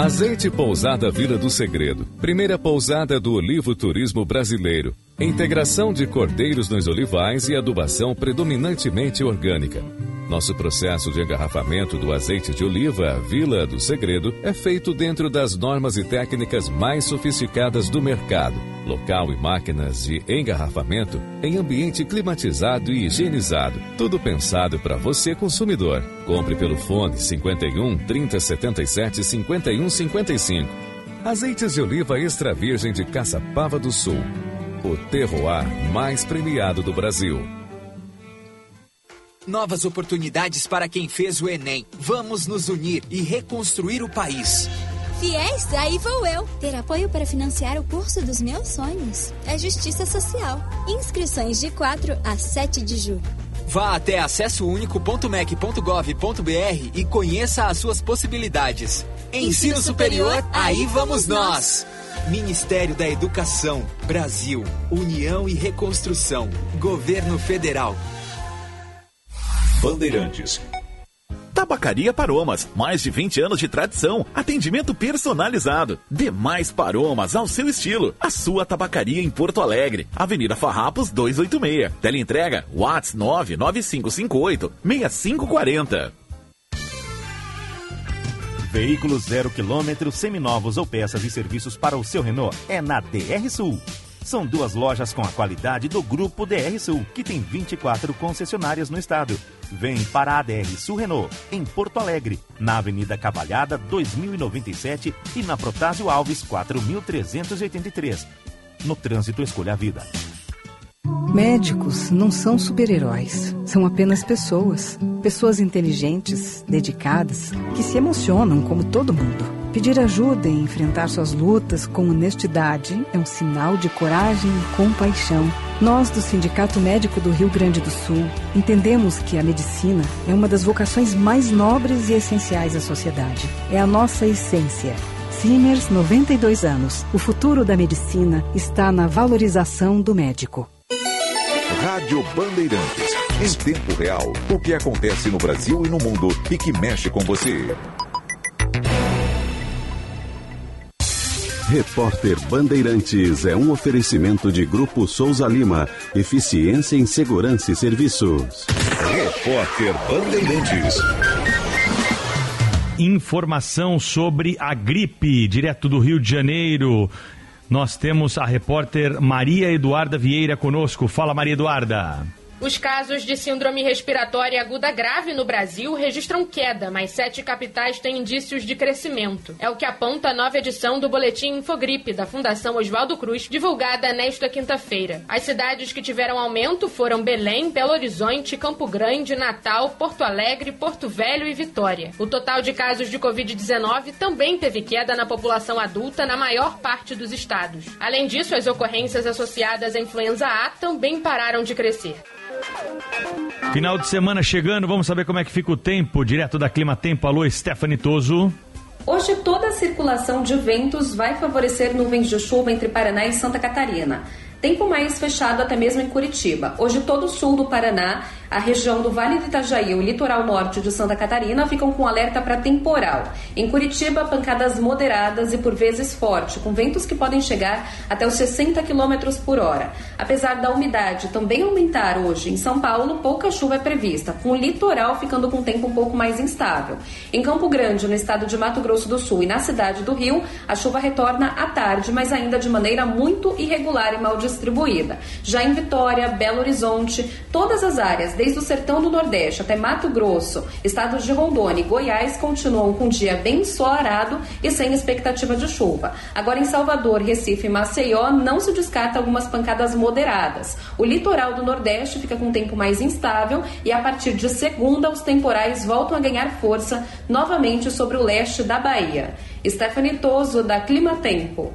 Azeite Pousada Vila do Segredo. Primeira pousada do Olivo Turismo Brasileiro. Integração de cordeiros nos olivais e adubação predominantemente orgânica. Nosso processo de engarrafamento do azeite de oliva Vila do Segredo é feito dentro das normas e técnicas mais sofisticadas do mercado. Local e máquinas de engarrafamento em ambiente climatizado e higienizado. Tudo pensado para você, consumidor. Compre pelo fone 51 3077 51 55. Azeites de oliva extra virgem de Caçapava do Sul. O terroir mais premiado do Brasil. Novas oportunidades para quem fez o Enem. Vamos nos unir e reconstruir o país. Fiéis, aí vou eu. Ter apoio para financiar o curso dos meus sonhos. É justiça social. Inscrições de 4 a 7 de julho. Vá até acessounico.mec.gov.br e conheça as suas possibilidades. Ensino, Ensino superior, superior, aí vamos nós. Ministério da Educação, Brasil, União e Reconstrução, Governo Federal. Bandeirantes. Tabacaria Paromas, mais de 20 anos de tradição, atendimento personalizado. Demais Paromas ao seu estilo. A sua tabacaria em Porto Alegre, Avenida Farrapos 286. Teleentrega Whats 99558 6540. Veículos zero quilômetro, seminovos ou peças e serviços para o seu Renault é na DR Sul. São duas lojas com a qualidade do Grupo DR Sul, que tem 24 concessionárias no estado. Vem para a DR Sul Renault, em Porto Alegre, na Avenida Cavalhada 2097 e na Protásio Alves 4383. No trânsito, escolha a vida. Médicos não são super-heróis, são apenas pessoas. Pessoas inteligentes, dedicadas, que se emocionam como todo mundo. Pedir ajuda e enfrentar suas lutas com honestidade é um sinal de coragem e compaixão. Nós, do Sindicato Médico do Rio Grande do Sul, entendemos que a medicina é uma das vocações mais nobres e essenciais à sociedade. É a nossa essência. Simers, 92 anos. O futuro da medicina está na valorização do médico. Rádio Bandeirantes. Em tempo real, o que acontece no Brasil e no mundo e que mexe com você. Repórter Bandeirantes é um oferecimento de Grupo Souza Lima. Eficiência em Segurança e Serviços. Repórter Bandeirantes. Informação sobre a gripe, direto do Rio de Janeiro. Nós temos a repórter Maria Eduarda Vieira conosco. Fala, Maria Eduarda. Os casos de síndrome respiratória aguda grave no Brasil registram queda, mas sete capitais têm indícios de crescimento. É o que aponta a nova edição do Boletim Infogripe da Fundação Oswaldo Cruz, divulgada nesta quinta-feira. As cidades que tiveram aumento foram Belém, Belo Horizonte, Campo Grande, Natal, Porto Alegre, Porto Velho e Vitória. O total de casos de Covid-19 também teve queda na população adulta na maior parte dos estados. Além disso, as ocorrências associadas à influenza A também pararam de crescer. Final de semana chegando, vamos saber como é que fica o tempo. Direto da Clima Tempo, alô, Stephanie Toso. Hoje toda a circulação de ventos vai favorecer nuvens de chuva entre Paraná e Santa Catarina. Tempo mais fechado até mesmo em Curitiba. Hoje todo o sul do Paraná, a região do Vale do Itajaí e o litoral norte de Santa Catarina ficam com alerta para temporal. Em Curitiba, pancadas moderadas e por vezes forte, com ventos que podem chegar até os 60 km por hora. Apesar da umidade também aumentar hoje, em São Paulo, pouca chuva é prevista, com o litoral ficando com tempo um pouco mais instável. Em Campo Grande, no estado de Mato Grosso do Sul e na cidade do Rio, a chuva retorna à tarde, mas ainda de maneira muito irregular e mal distribuída. Já em Vitória, Belo Horizonte, todas as áreas, desde o sertão do Nordeste até Mato Grosso, estados de Rondônia e Goiás continuam com um dia bem ensolarado e sem expectativa de chuva. Agora em Salvador, Recife e Maceió não se descarta algumas pancadas moderadas. O litoral do Nordeste fica com um tempo mais instável e a partir de segunda os temporais voltam a ganhar força novamente sobre o leste da Bahia. Stephanie Toso da Clima Tempo.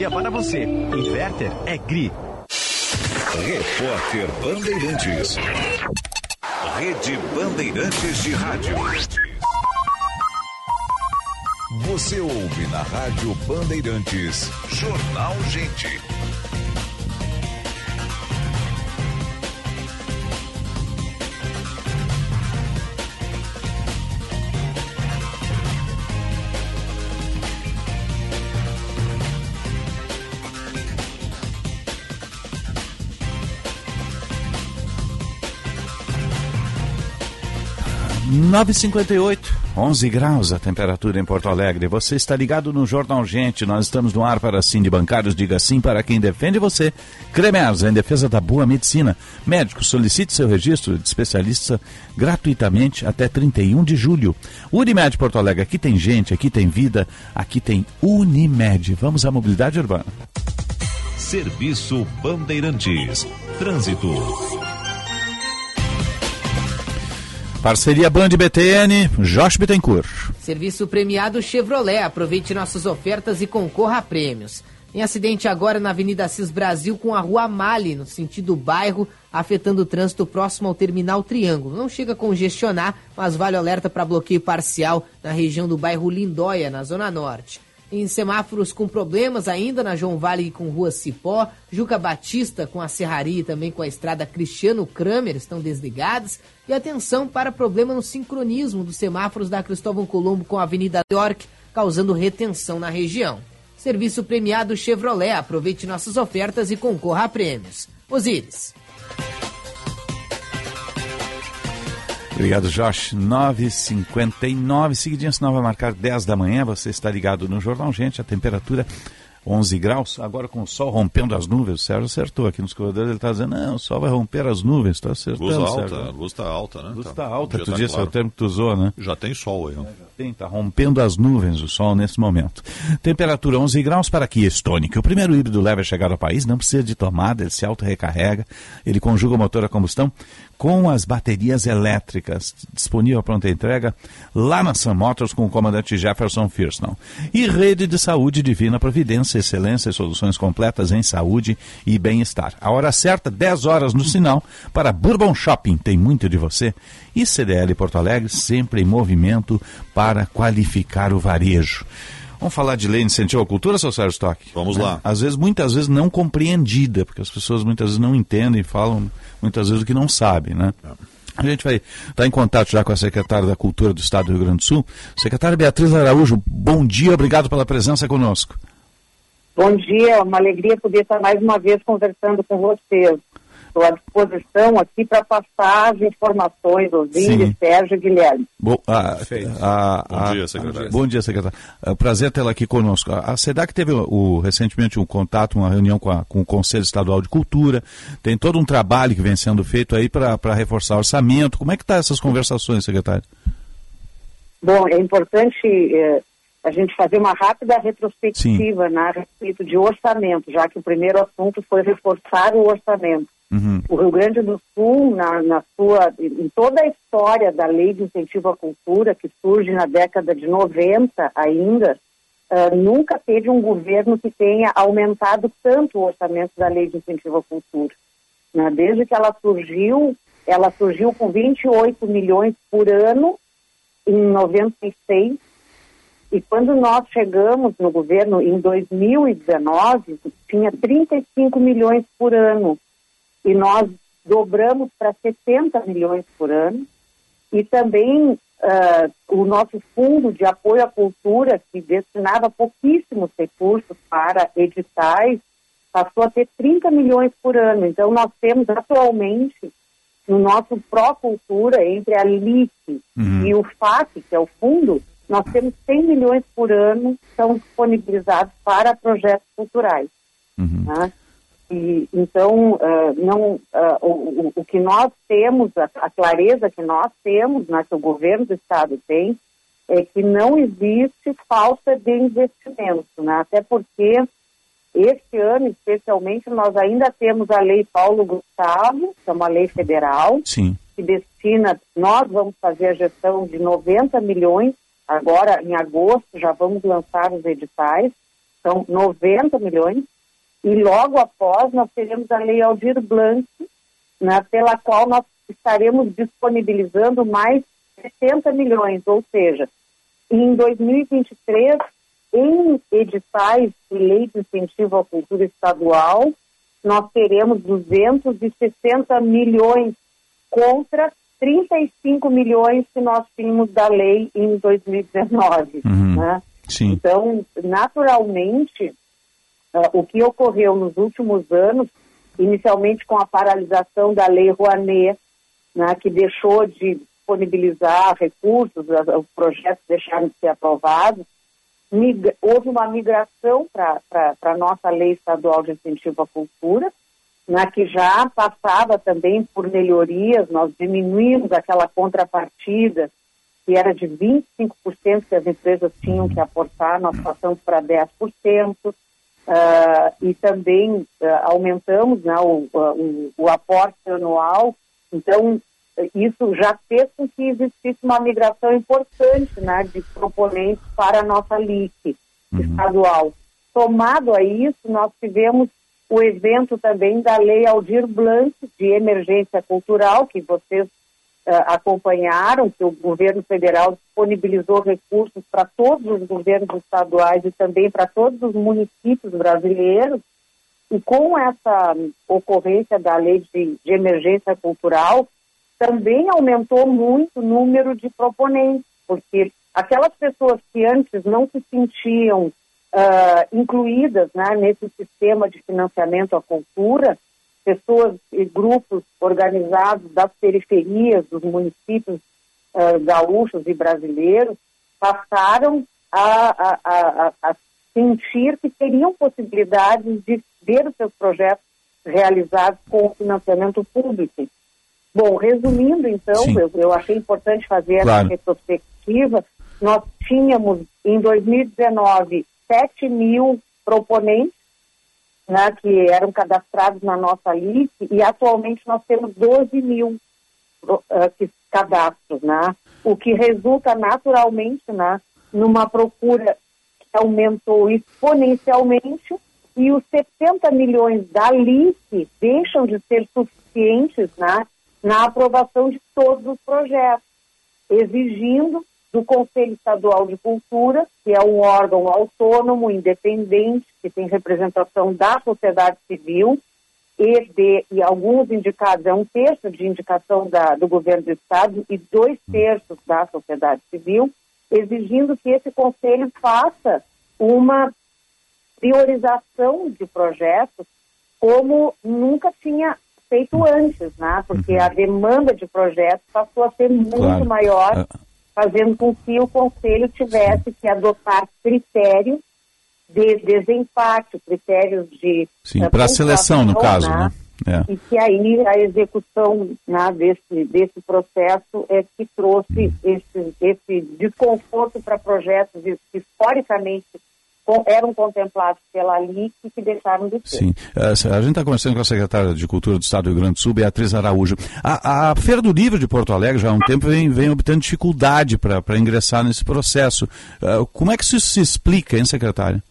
para você. Inverter é GRI. Repórter Bandeirantes. Rede Bandeirantes de Rádio. Você ouve na Rádio Bandeirantes. Jornal Gente. Nove cinquenta e oito, 11 graus a temperatura em Porto Alegre. Você está ligado no Jornal Gente. Nós estamos no ar para sim de bancários. Diga sim para quem defende você. Cremers, em defesa da boa medicina. Médico, solicite seu registro de especialista gratuitamente até 31 de julho. Unimed Porto Alegre, aqui tem gente, aqui tem vida, aqui tem Unimed. Vamos à mobilidade urbana. Serviço Bandeirantes. Trânsito. Parceria Band BTN, Josh Bittencourt. Serviço premiado Chevrolet. Aproveite nossas ofertas e concorra a prêmios. Em acidente agora na Avenida Assis Brasil com a Rua Mali, no sentido bairro, afetando o trânsito próximo ao Terminal Triângulo. Não chega a congestionar, mas vale alerta para bloqueio parcial na região do bairro Lindóia, na Zona Norte em semáforos com problemas ainda na João Vale com Rua Cipó, Juca Batista com a Serraria e também com a estrada Cristiano Kramer estão desligadas. E atenção para problema no sincronismo dos semáforos da Cristóvão Colombo com a Avenida York, causando retenção na região. Serviço premiado Chevrolet. Aproveite nossas ofertas e concorra a prêmios. Osíris. Obrigado, Josh. 9h59. Seguidinho, senão vai marcar 10 da manhã. Você está ligado no Jornal Gente. A temperatura 11 graus. Agora com o sol rompendo as nuvens. O Sérgio acertou aqui nos corredores. Ele está dizendo: não, o sol vai romper as nuvens. Está acertando. Luz alta, Sérgio. luz está alta, né? Luz Tá. está alta. Já Tu tá disse, é claro. o termo que tu usou, né? Já tem sol aí. ó. Tem, tá rompendo as nuvens o sol nesse momento. Temperatura 11 graus para Kia Stonic. O primeiro híbrido leve a chegar ao país, não precisa de tomada, ele se auto-recarrega, ele conjuga o motor a combustão com as baterias elétricas. Disponível a pronta entrega lá na Sun Motors com o comandante Jefferson Firston. E rede de saúde Divina Providência, excelência e soluções completas em saúde e bem-estar. A hora certa, 10 horas no sinal, para Bourbon Shopping, tem muito de você. E CDL Porto Alegre, sempre em movimento para qualificar o varejo. Vamos falar de lei de incentivo à cultura, seu Sérgio Stock? Vamos Né? lá. Às vezes, muitas vezes não compreendida, porque as pessoas muitas vezes não entendem, falam muitas vezes o que não sabem, né? A gente vai estar em contato já com a secretária da Cultura do Estado do Rio Grande do Sul. Secretária Beatriz Araújo, bom dia, obrigado pela presença conosco. Bom dia, é uma alegria poder estar mais uma vez conversando com vocês. Estou à disposição aqui para passar as informações, Sim. Sérgio e Guilherme. Bom, a- a- Bom a- dia, secretário. Bom dia, secretário. É um prazer tê-la aqui conosco. A SEDAC teve o, recentemente um contato, uma reunião com, a- com o Conselho Estadual de Cultura. Tem todo um trabalho que vem sendo feito aí para reforçar o orçamento. Como é que estão essas conversações, secretário? Bom, é importante eh, a gente fazer uma rápida retrospectiva né, a respeito de orçamento, já que o primeiro assunto foi reforçar o orçamento. Uhum. O Rio Grande do Sul, na, na sua, em toda a história da Lei de Incentivo à Cultura, que surge na década de 90 ainda, ah, nunca teve um governo que tenha aumentado tanto o orçamento da Lei de Incentivo à Cultura. né? Desde que ela surgiu, ela surgiu com 28 milhões por ano em 96, e quando nós chegamos no governo em 2019, tinha 35 milhões por ano. E nós dobramos para 70 milhões por ano. E também ah, o nosso fundo de apoio à cultura, que destinava pouquíssimos recursos para editais, passou a ter 30 milhões por ano. Então, nós temos atualmente no nosso Pró Cultura, entre a LIC Uhum. e o FAC, que é o fundo, nós temos 100 milhões por ano que são disponibilizados para projetos culturais. Uhum. Né? E, então, uh, não, uh, o, o, que nós temos, a, a, clareza que nós temos, né, que o governo do Estado tem, é que não existe falta de investimento, né? até porque este ano, especialmente, nós ainda temos a Lei Paulo Gustavo, que é uma lei federal, Sim. que destina, nós vamos fazer a gestão de 90 milhões, agora em agosto já vamos lançar os editais, são 90 milhões, e logo após nós teremos a Lei Aldir Blanc, né, pela qual nós estaremos disponibilizando mais 60 milhões, ou seja, em 2023, em editais de lei de incentivo à cultura estadual, nós teremos 260 milhões contra 35 milhões que nós tínhamos da lei em 2019. Uhum. Né? Então, naturalmente, Uh, o que ocorreu nos últimos anos, inicialmente com a paralisação da Lei Rouanet, né, que deixou de disponibilizar recursos, os projetos deixaram de ser aprovados, houve uma migração para a nossa Lei Estadual de Incentivo à Cultura, né, que já passava também por melhorias, nós diminuímos aquela contrapartida que era de 25% que as empresas tinham que aportar, nós passamos para 10%. Uh, e também uh, aumentamos né, o, o, o, aporte anual. Então, isso já fez com que existisse uma migração importante né, de proponentes para a nossa LIC uhum. estadual. Somado a isso, nós tivemos o evento também da Lei Aldir Blanc de emergência cultural, que vocês acompanharam, que o governo federal disponibilizou recursos para todos os governos estaduais e também para todos os municípios brasileiros. E com essa ocorrência da lei de, de emergência cultural, também aumentou muito o número de proponentes, porque aquelas pessoas que antes não se sentiam uh, incluídas né, nesse sistema de financiamento à cultura, pessoas e grupos organizados das periferias dos municípios uh, gaúchos e brasileiros passaram a, a, a, a, sentir que teriam possibilidades de ver os seus projetos realizados com financiamento público. Bom, resumindo então, eu, eu, achei importante fazer claro. essa retrospectiva. Nós tínhamos em 2019 7 mil proponentes né, que eram cadastrados na nossa lista, e atualmente nós temos 12 mil uh, cadastros, né, o que resulta naturalmente né, numa procura que aumentou exponencialmente e os 70 milhões da LIC deixam de ser suficientes né, na aprovação de todos os projetos, exigindo do Conselho Estadual de Cultura, que é um órgão autônomo, independente, que tem representação da sociedade civil, e, de, e alguns indicados, é um terço de indicação da, do governo do Estado e dois terços da sociedade civil, exigindo que esse conselho faça uma priorização de projetos como nunca tinha feito antes, né? porque a demanda de projetos passou a ser muito claro. maior é fazendo com que o Conselho tivesse que adotar critérios de desempate, critérios de. Sim, para a seleção, no caso, né? É. E que aí a execução né, desse, desse processo é que trouxe hum. esse, esse desconforto para projetos historicamente eram contemplados pela LIC que deixaram de ser. Sim. É, a gente está conversando com a secretária de Cultura do Estado do Rio Grande do Sul, Beatriz Araújo. A, a Feira do Livro de Porto Alegre já há um tempo vem, vem obtendo dificuldade para ingressar nesse processo. Uh, como é que isso se explica, hein, secretária?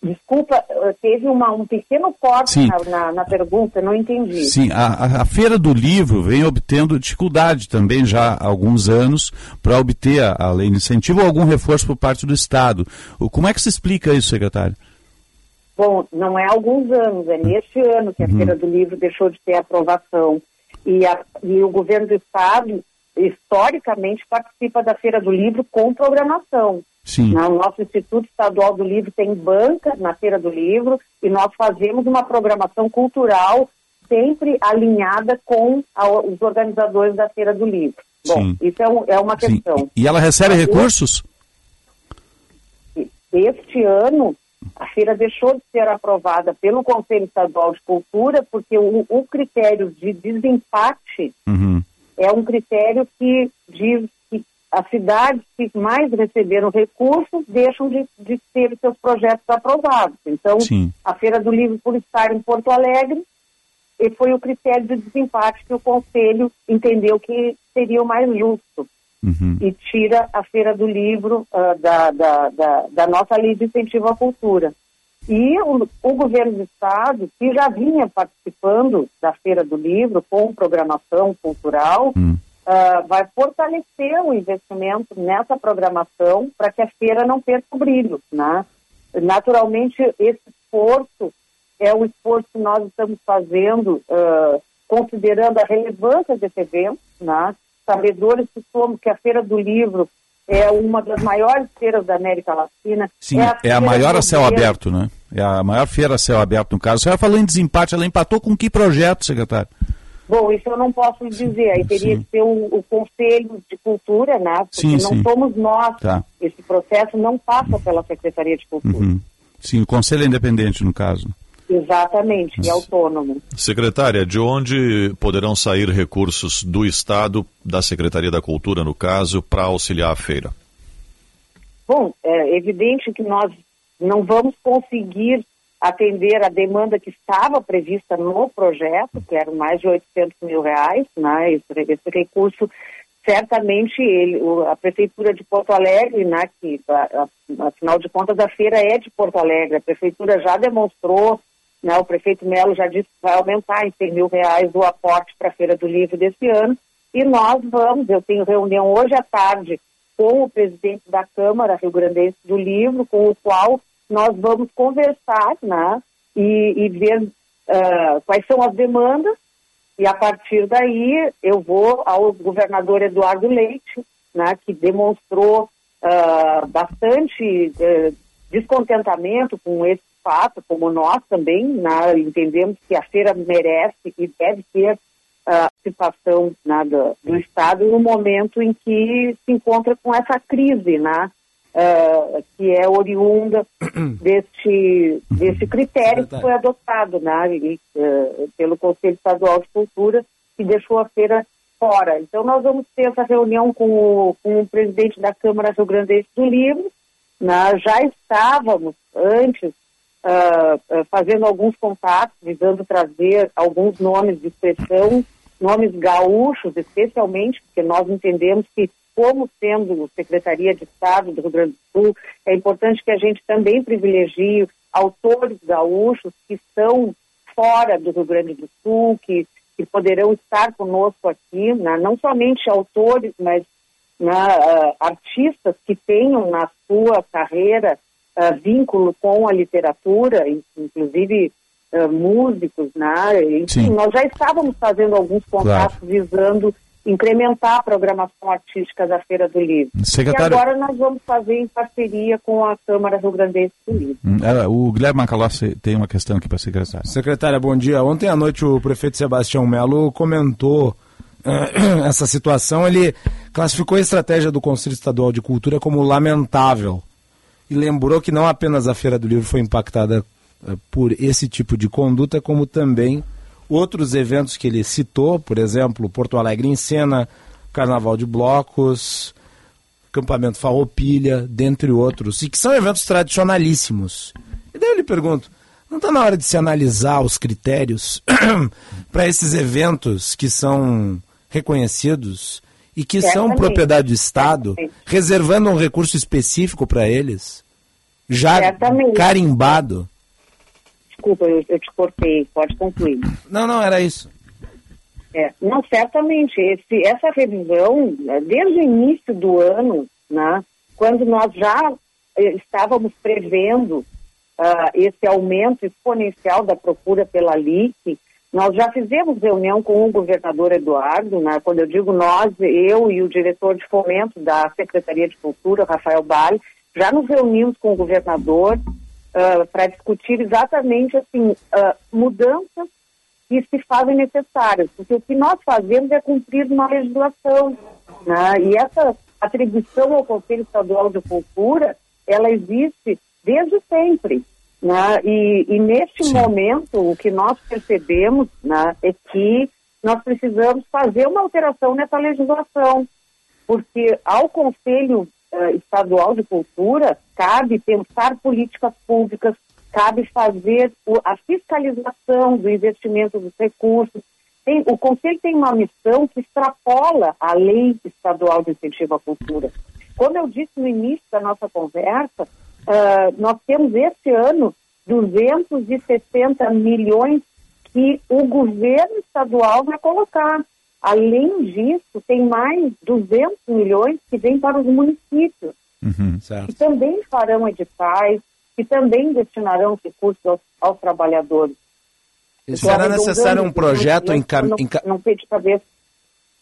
Desculpa, teve uma, um pequeno corte na, na, na, pergunta, não entendi. Sim, a, a, Feira do Livro vem obtendo dificuldade também já há alguns anos para obter a, lei de incentivo ou algum reforço por parte do Estado. O, como é que se explica isso, secretário? Bom, não é há alguns anos, é neste ano que a uhum. Feira do Livro deixou de ter aprovação. E, a, e o governo do Estado, historicamente, participa da Feira do Livro com programação. Sim. O nosso Instituto Estadual do Livro tem banca na Feira do Livro e nós fazemos uma programação cultural sempre alinhada com a, os organizadores da Feira do Livro. Bom, Sim. isso é, um, é uma questão. Sim. E ela recebe recursos? Este ano, a feira deixou de ser aprovada pelo Conselho Estadual de Cultura porque o, o critério de desempate Uhum. é um critério que diz as cidades que mais receberam recursos deixam de, de ter seus projetos aprovados. Então, Sim. a Feira do Livro, por estar em Porto Alegre, e foi o critério de desempate que o Conselho entendeu que seria o mais justo Uhum. e tira a Feira do Livro ah, da, da, da, da nossa lei de incentivo à cultura. E o, o governo do Estado, que já vinha participando da Feira do Livro com programação cultural, ah, vai fortalecer o investimento nessa programação para que a feira não perca o brilho. Né? Naturalmente, esse esforço é o esforço que nós estamos fazendo, ah, considerando a relevância desse evento, né? sabedores que somos que a Feira do Livro é uma das maiores feiras da América Latina. Sim, é a, feira maior a céu governo. aberto, né? É a maior feira a céu aberto, no caso. A senhora falou em desempate, ela empatou com que projeto, secretário? Bom, isso eu não posso lhe dizer. Aí teria Sim. que ser o, o Conselho de Cultura, né? Porque Sim, não sim. somos nós. Tá. Esse processo não passa pela Secretaria de Cultura. Uhum. Sim, o conselho é independente, no caso. Exatamente, e autônomo. Secretária, de onde poderão sair recursos do Estado, da Secretaria da Cultura, no caso, para auxiliar a feira? Bom, é evidente que nós não vamos conseguir atender a demanda que estava prevista no projeto, que eram mais de 800 mil reais, né? Esse, esse recurso, certamente, ele, a Prefeitura de Porto Alegre, né, que, a- a- afinal de contas, a feira é de Porto Alegre, a Prefeitura já demonstrou, né, o prefeito Melo já disse que vai aumentar em 100 mil reais o aporte para a Feira do Livro desse ano, e nós vamos, eu tenho reunião hoje à tarde com o presidente da Câmara Rio Grandense do Livro, com o qual nós vamos conversar né, e, e ver ah, quais são as demandas, e a partir daí eu vou ao governador Eduardo Leite, né, que demonstrou ah, bastante eh, descontentamento com esse fato, como nós também, né, entendemos que a feira merece e deve ter a participação né, do, do Estado no momento em que se encontra com essa crise, né, ah, que é oriunda deste, deste critério que foi adotado né, e, eh, pelo Conselho Estadual de Cultura, que deixou a feira fora. Então, nós vamos ter essa reunião com o, com o presidente da Câmara Rio Grandense do Livro. né, já estávamos antes ah, fazendo alguns contatos, visando trazer alguns nomes de expressão, nomes gaúchos, especialmente, porque nós entendemos que, como sendo Secretaria de Estado do Rio Grande do Sul, é importante que a gente também privilegie autores gaúchos que estão fora do Rio Grande do Sul, que, que poderão estar conosco aqui, né? não somente autores, mas né, ah, artistas que tenham na sua carreira ah, vínculo com a literatura, in- inclusive ah, músicos, né? Enfim, nós já estávamos fazendo alguns contatos visando incrementar a programação artística da Feira do Livro. Secretário- E agora nós vamos fazer em parceria com a Câmara Rio Grandense do Livro. Hum, o Guilherme Macalossi tem uma questão aqui para a secretária. Secretária, bom dia. Ontem à noite o prefeito Sebastião Melo comentou eh, essa situação. Ele classificou a estratégia do Conselho Estadual de Cultura como lamentável e lembrou que não apenas a Feira do Livro foi impactada eh, por esse tipo de conduta, como também outros eventos que ele citou, por exemplo, Porto Alegre em Cena, Carnaval de Blocos, Campamento Farroupilha, dentre outros, e que são eventos tradicionalíssimos. E daí eu lhe pergunto, não está na hora de se analisar os critérios para esses eventos que são reconhecidos e que são Certamente. propriedade do Estado, reservando um recurso específico para eles, já Certamente. carimbado? Desculpa, eu, eu te cortei, pode concluir. Não, não, era isso. É, não, certamente. Esse, essa revisão, né, desde o início do ano, né, quando nós já eh, estávamos prevendo ah, esse aumento exponencial da procura pela LIC, nós já fizemos reunião com o governador Eduardo, né, quando eu digo nós, eu e o diretor de fomento da Secretaria de Cultura, Rafael Bale, já nos reunimos com o governador para discutir exatamente assim ah, mudanças que se fazem necessárias, porque o que nós fazemos é cumprir uma legislação, né? e essa atribuição ao Conselho Estadual de Cultura ela existe desde sempre. Né? E, e neste Sim. momento, o que nós percebemos né, é que nós precisamos fazer uma alteração nessa legislação, porque ao Conselho uh, Estadual de Cultura cabe pensar políticas públicas, cabe fazer o, a fiscalização do investimento dos recursos. Tem, o Conselho tem uma missão que extrapola a Lei Estadual de Incentivo à Cultura. Como eu disse no início da nossa conversa, uh, nós temos este ano 260 milhões que o governo estadual vai colocar. Além disso, tem mais 200 milhões que vêm para os municípios, uhum, que também farão editais, que também destinarão recursos aos, aos trabalhadores. Será necessário um projeto encaminhar. Não, não sei de cabeça.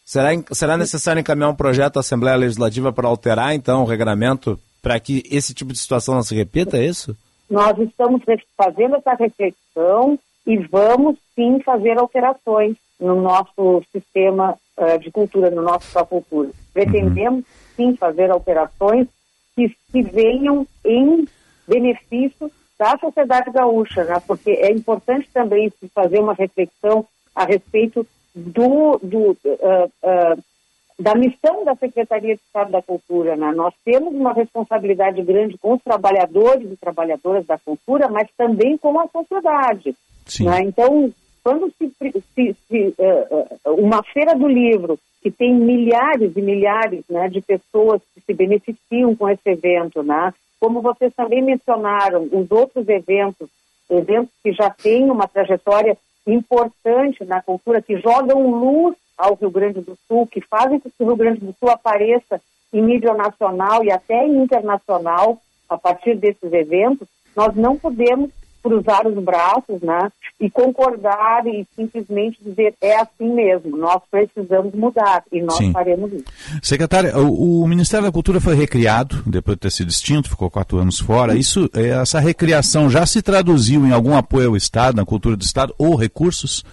Será, será necessário encaminhar um projeto à Assembleia Legislativa para alterar, então, o regramento para que esse tipo de situação não se repita, é isso? Nós estamos fazendo essa reflexão e vamos sim fazer alterações no nosso sistema uh, de cultura, no nosso cultura. Pretendemos sim fazer alterações que, que venham em benefício da sociedade gaúcha, né? porque é importante também fazer uma reflexão a respeito do, do uh, uh, da missão da Secretaria de Estado da Cultura. Né? Nós temos uma responsabilidade grande com os trabalhadores e trabalhadoras da cultura, mas também com a sociedade. Né? Então, quando se, se, se uh, uma feira do livro que tem milhares e milhares né, de pessoas que se beneficiam com esse evento, né? como vocês também mencionaram, os outros eventos, eventos que já têm uma trajetória importante na cultura, que jogam luz ao Rio Grande do Sul, que fazem com que o Rio Grande do Sul apareça em mídia nacional e até internacional a partir desses eventos, nós não podemos cruzar os braços né, e concordar e simplesmente dizer é assim mesmo, nós precisamos mudar e nós Sim. faremos isso. Secretária, o, o, Ministério da Cultura foi recriado, depois de ter sido extinto, ficou quatro anos fora. Isso, é, essa recriação já se traduziu em algum apoio ao Estado, na cultura do Estado, ou recursos?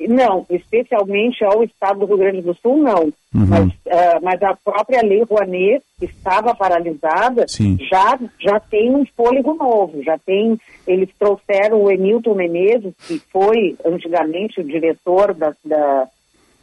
Não, especialmente ao estado do Rio Grande do Sul, não. Uhum. Mas, uh, mas a própria lei Rouanet, que estava paralisada, já, já tem um fôlego novo. Já tem, eles trouxeram o Emilton Menezes, que foi antigamente o diretor da, da,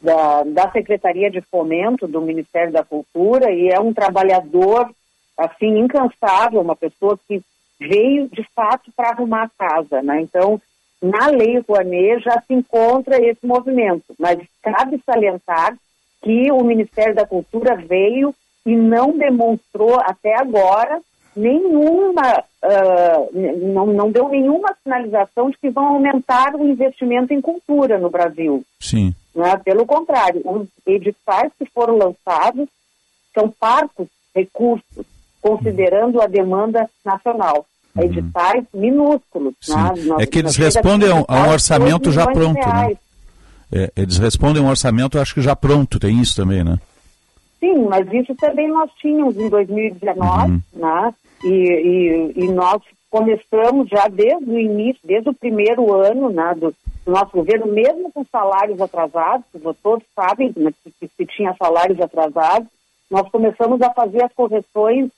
da, da Secretaria de Fomento do Ministério da Cultura, e é um trabalhador assim incansável, uma pessoa que veio de fato para arrumar a casa, né? Então na Lei Rouanet já se encontra esse movimento, mas cabe salientar que o Ministério da Cultura veio e não demonstrou até agora nenhuma, uh, não, não deu nenhuma sinalização de que vão aumentar o investimento em cultura no Brasil. Sim. Né? Pelo contrário, os editais que foram lançados são parcos recursos, considerando a demanda nacional. Uhum. editais minúsculos. Né? Nós, é que eles respondem a um, orçamento já pronto. Né? É, eles respondem a um orçamento, acho que já pronto, tem isso também, né? Sim, mas isso também nós tínhamos em 2019, uhum. né? E, e, e, nós começamos já desde o início, desde o primeiro ano né, do, do nosso governo, mesmo com salários atrasados, todos sabem né, que, que se tinha salários atrasados, nós começamos a fazer as correções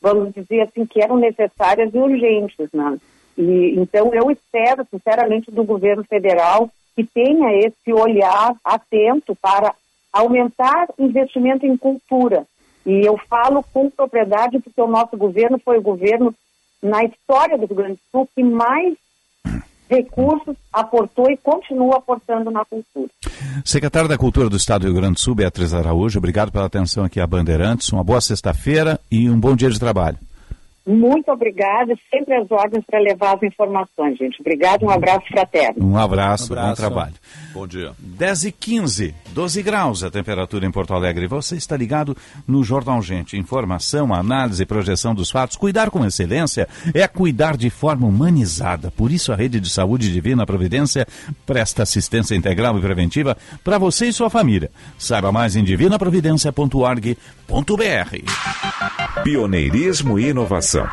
vamos dizer assim, que eram necessárias e urgentes, né? E, então, eu espero, sinceramente, do governo federal que tenha esse olhar atento para aumentar investimento em cultura. E eu falo com propriedade porque o nosso governo foi o governo, na história do Rio Grande do Sul, que mais recursos aportou e continua aportando na cultura. Secretário da Cultura do Estado do Rio Grande do Sul, Beatriz Araújo, obrigado pela atenção aqui a Bandeirantes. Uma boa sexta-feira e um bom dia de trabalho. Muito obrigada, sempre as ordens para levar as informações, gente. Obrigado, um abraço fraterno. Um abraço, um abraço. bom trabalho. Bom dia. 10 e 15, 12 graus a temperatura em Porto Alegre. Você está ligado no Jornal Gente. Informação, análise e projeção dos fatos. Cuidar com excelência é cuidar de forma humanizada. Por isso a Rede de Saúde Divina Providência presta assistência integral e preventiva para você e sua família. Saiba mais em divinaprovidência.org.br. Pioneirismo e inovação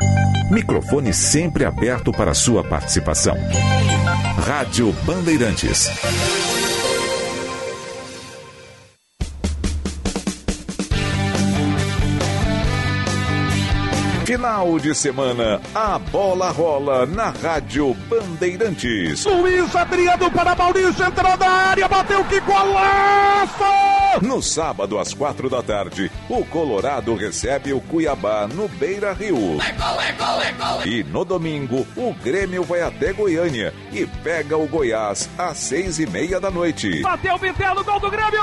Microfone sempre aberto para sua participação. Rádio Bandeirantes. Final de semana, a bola rola na Rádio Bandeirantes. Luiz Adriano para Maurício, entrou na área, bateu que golaço! No sábado, às quatro da tarde, o Colorado recebe o Cuiabá no Beira Rio. E no domingo, o Grêmio vai até Goiânia e pega o Goiás às seis e meia da noite. Bateu o Bitelo, gol do Grêmio!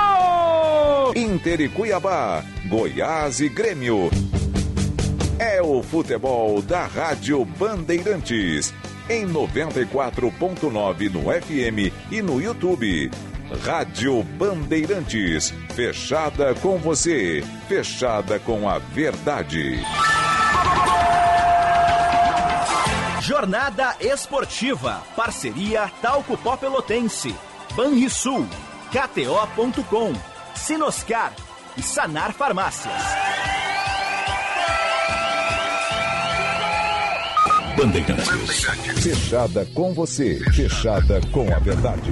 Inter e Cuiabá, Goiás e Grêmio. É o futebol da Rádio Bandeirantes. Em 94.9 no FM e no YouTube. Rádio Bandeirantes. Fechada com você. Fechada com a verdade. Jornada Esportiva. Parceria Talco Pó Pelotense. Banrisul. KTO.com. Sinoscar. E Sanar Farmácias. Bandeirantes. Fechada com você. Fechada com a verdade.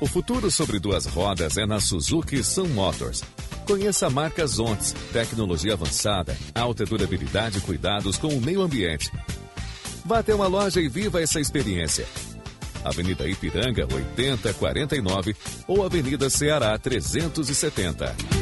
O futuro sobre duas rodas é na Suzuki Sun Motors. Conheça a marca Zontes, tecnologia avançada, alta durabilidade e cuidados com o meio ambiente. Vá até uma loja e viva essa experiência. Avenida Ipiranga 8049 ou Avenida Ceará 370.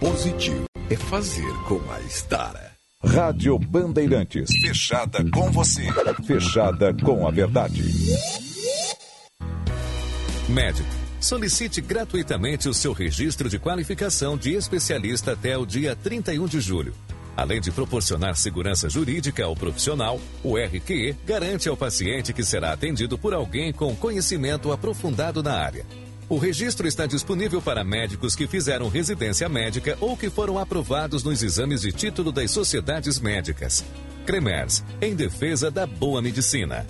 Positivo é fazer com a Estara. Rádio Bandeirantes. Fechada com você. Fechada com a verdade. Médico. Solicite gratuitamente o seu registro de qualificação de especialista até o dia 31 de julho. Além de proporcionar segurança jurídica ao profissional, o RQE garante ao paciente que será atendido por alguém com conhecimento aprofundado na área. O registro está disponível para médicos que fizeram residência médica ou que foram aprovados nos exames de título das sociedades médicas. Cremers, em defesa da boa medicina.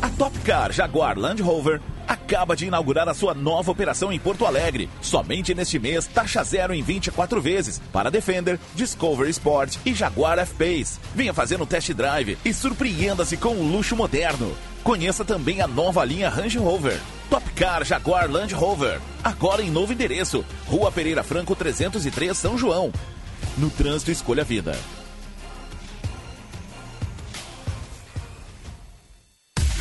A Topcar Jaguar Land Rover acaba de inaugurar a sua nova operação em Porto Alegre. Somente neste mês, taxa zero em 24 vezes para Defender, Discovery Sport e Jaguar F-Pace. Venha fazer um test drive e surpreenda-se com o luxo moderno. Conheça também a nova linha Range Rover. Topcar Jaguar Land Rover. Agora em novo endereço. Rua Pereira Franco 303, São João. No trânsito, escolha a vida.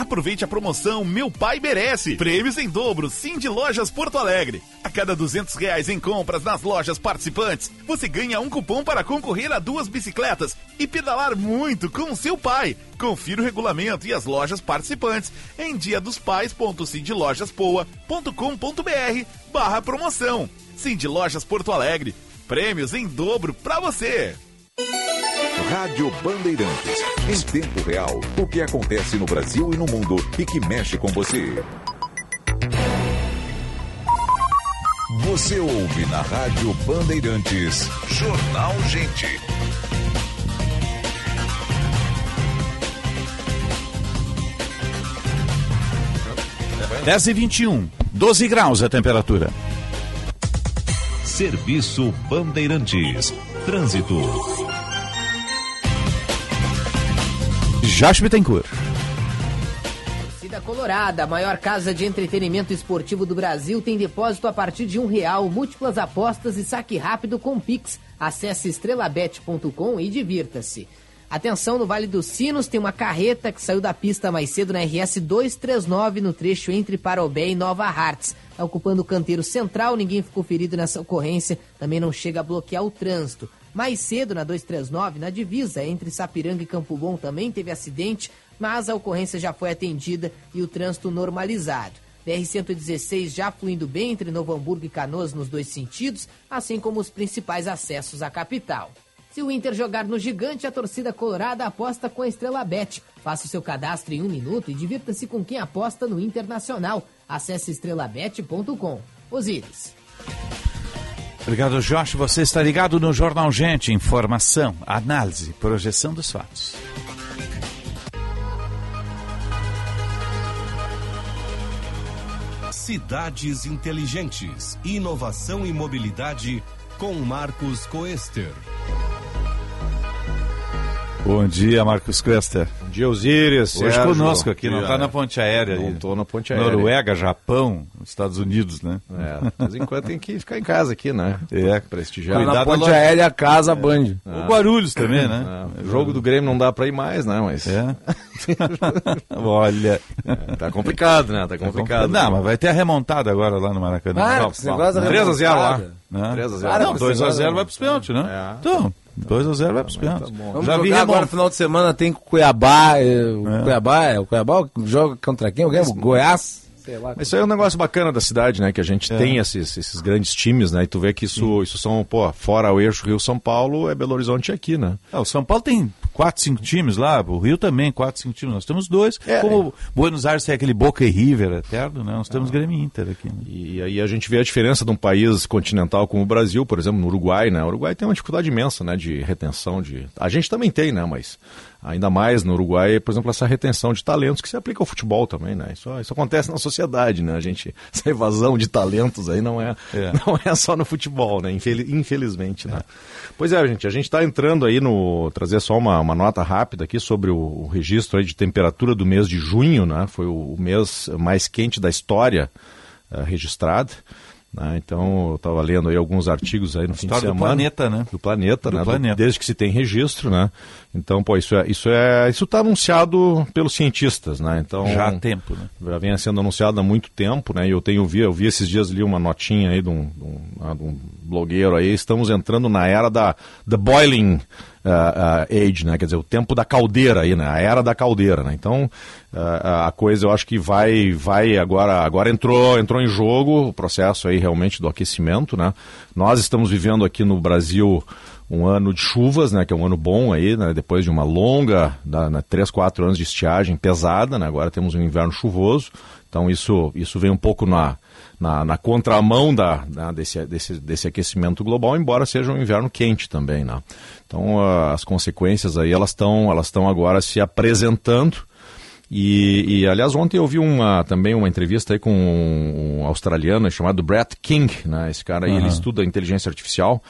Aproveite a promoção Meu Pai Merece. Prêmios em dobro, Sim de Lojas Porto Alegre. A cada duzentos reais em compras nas lojas participantes, você ganha um cupom para concorrer a duas bicicletas e pedalar muito com seu pai. Confira o regulamento e as lojas participantes em diadospais.cindlojaspoa.com.br barra promoção. Sim de Lojas Porto Alegre. Prêmios em dobro para você. Rádio Bandeirantes. Em tempo real, o que acontece no Brasil e no mundo e que mexe com você. Você ouve na Rádio Bandeirantes. Jornal Gente. Dez e vinte e um, 12 graus a temperatura. Serviço Bandeirantes. Trânsito. Bittencourt. Torcida Colorada, a maior casa de entretenimento esportivo do Brasil, tem depósito a partir de um real, múltiplas apostas e saque rápido com Pix. Acesse estrelabet.com e divirta-se. Atenção, no Vale dos Sinos tem uma carreta que saiu da pista mais cedo na RS 239 no trecho entre Parobé e Nova Hartz. Está ocupando o canteiro central, ninguém ficou ferido nessa ocorrência, também não chega a bloquear o trânsito. Mais cedo, na 239, na divisa entre Sapiranga e Campo Bom, também teve acidente, mas a ocorrência já foi atendida e o trânsito normalizado. BR-116 já fluindo bem entre Novo Hamburgo e Canoas nos dois sentidos, assim como os principais acessos à capital. Se o Inter jogar no gigante, a torcida colorada aposta com a Estrela Bet. Faça o seu cadastro em um minuto e divirta-se com quem aposta no Internacional. Acesse estrelabet.com. Osíris. Obrigado, Josh. Você está ligado no Jornal Gente. Informação, análise, projeção dos fatos. Cidades Inteligentes. Inovação e mobilidade com Marcos Coester. Bom dia, Marcos Cuesta. Bom dia, Osíris. Hoje Sérgio. conosco aqui, não está na ponte aérea. Não aí. estou na ponte aérea. Noruega, Japão, Estados Unidos, né? É, de vez em quando tem que ficar em casa aqui, né? É. Prestigiar. na Cuidado ponte lá. aérea, casa, Band. O Guarulhos também, né? É, o jogo do Grêmio não dá pra ir mais, né? Mas. É. Olha. É, tá complicado, né? Tá complicado. Não, mas vai ter a remontada agora lá no Maracanã. Ah, Não, esse negócio da 3x0 lá. Né? 3x0. Para Não, com esse 2x0 negócio. vai pros pênaltis, né? É. Então, 2x0 vai pros pênaltis. Vamos Já vi agora no final de semana, tem Cuiabá. eh, O Cuiabá, é o Cuiabá joga contra quem? O Grêmio? Goiás? Sei lá. Mas Isso aí é um negócio bacana da cidade, né? Que a gente É. tem esses, esses grandes times, né? E tu vê que isso, isso são, pô, fora o eixo Rio-São Paulo, é Belo Horizonte aqui, né? Ah, o São Paulo tem 4, 5 times lá, o Rio também, 4, 5 times. Nós temos dois. É. Como Buenos Aires tem aquele Boca e River eterno, né? Nós temos Grêmio e Inter aqui. né? E aí a gente vê a diferença de um país continental como o Brasil, por exemplo, no Uruguai, né? O Uruguai tem uma dificuldade imensa, né? De retenção de... A gente também tem, né? Mas ainda mais no Uruguai, por exemplo, essa retenção de talentos que se aplica ao futebol também, né? Isso, isso acontece na sociedade, né? A gente... Essa evasão de talentos aí não é, É. não é só no futebol, né? Infeli- Infelizmente, né? Pois é, gente, a gente está entrando aí no... Trazer só uma, uma nota rápida aqui sobre o, o registro de temperatura do mês de junho, né? Foi o, o mês mais quente da história eh, registrado. Né? Então, eu estava lendo aí alguns artigos aí no fim de História do semana. planeta, né? Do planeta, Do né? Do- planeta. desde que se tem registro, né? Então, pô, isso é isso é isso está anunciado pelos cientistas, né? Então Já há tempo, né? já vem sendo anunciado há muito tempo, né? E eu tenho vi, eu vi esses dias ali uma notinha aí de um, de um, de um blogueiro aí. Estamos entrando na era da the boiling ah, age, né? Quer dizer, o tempo da caldeira aí, né? A era da caldeira, né? Então ah, a coisa eu acho que vai vai agora agora entrou entrou em jogo o processo aí realmente do aquecimento, né? Nós estamos vivendo aqui no Brasil um ano de chuvas, né, que é um ano bom aí, né, depois de uma longa, da, né, três, quatro anos de estiagem pesada, né, agora temos um inverno chuvoso, então isso, isso vem um pouco na, na, na contramão da, da- desse, desse, desse aquecimento global, embora seja um inverno quente também, né. Então ah, as consequências aí, elas estão elas agora se apresentando, e, e, aliás, ontem eu vi uma, também uma entrevista aí com um, um australiano chamado Brett King, né? Esse cara aí, ele Aham. estuda inteligência artificial.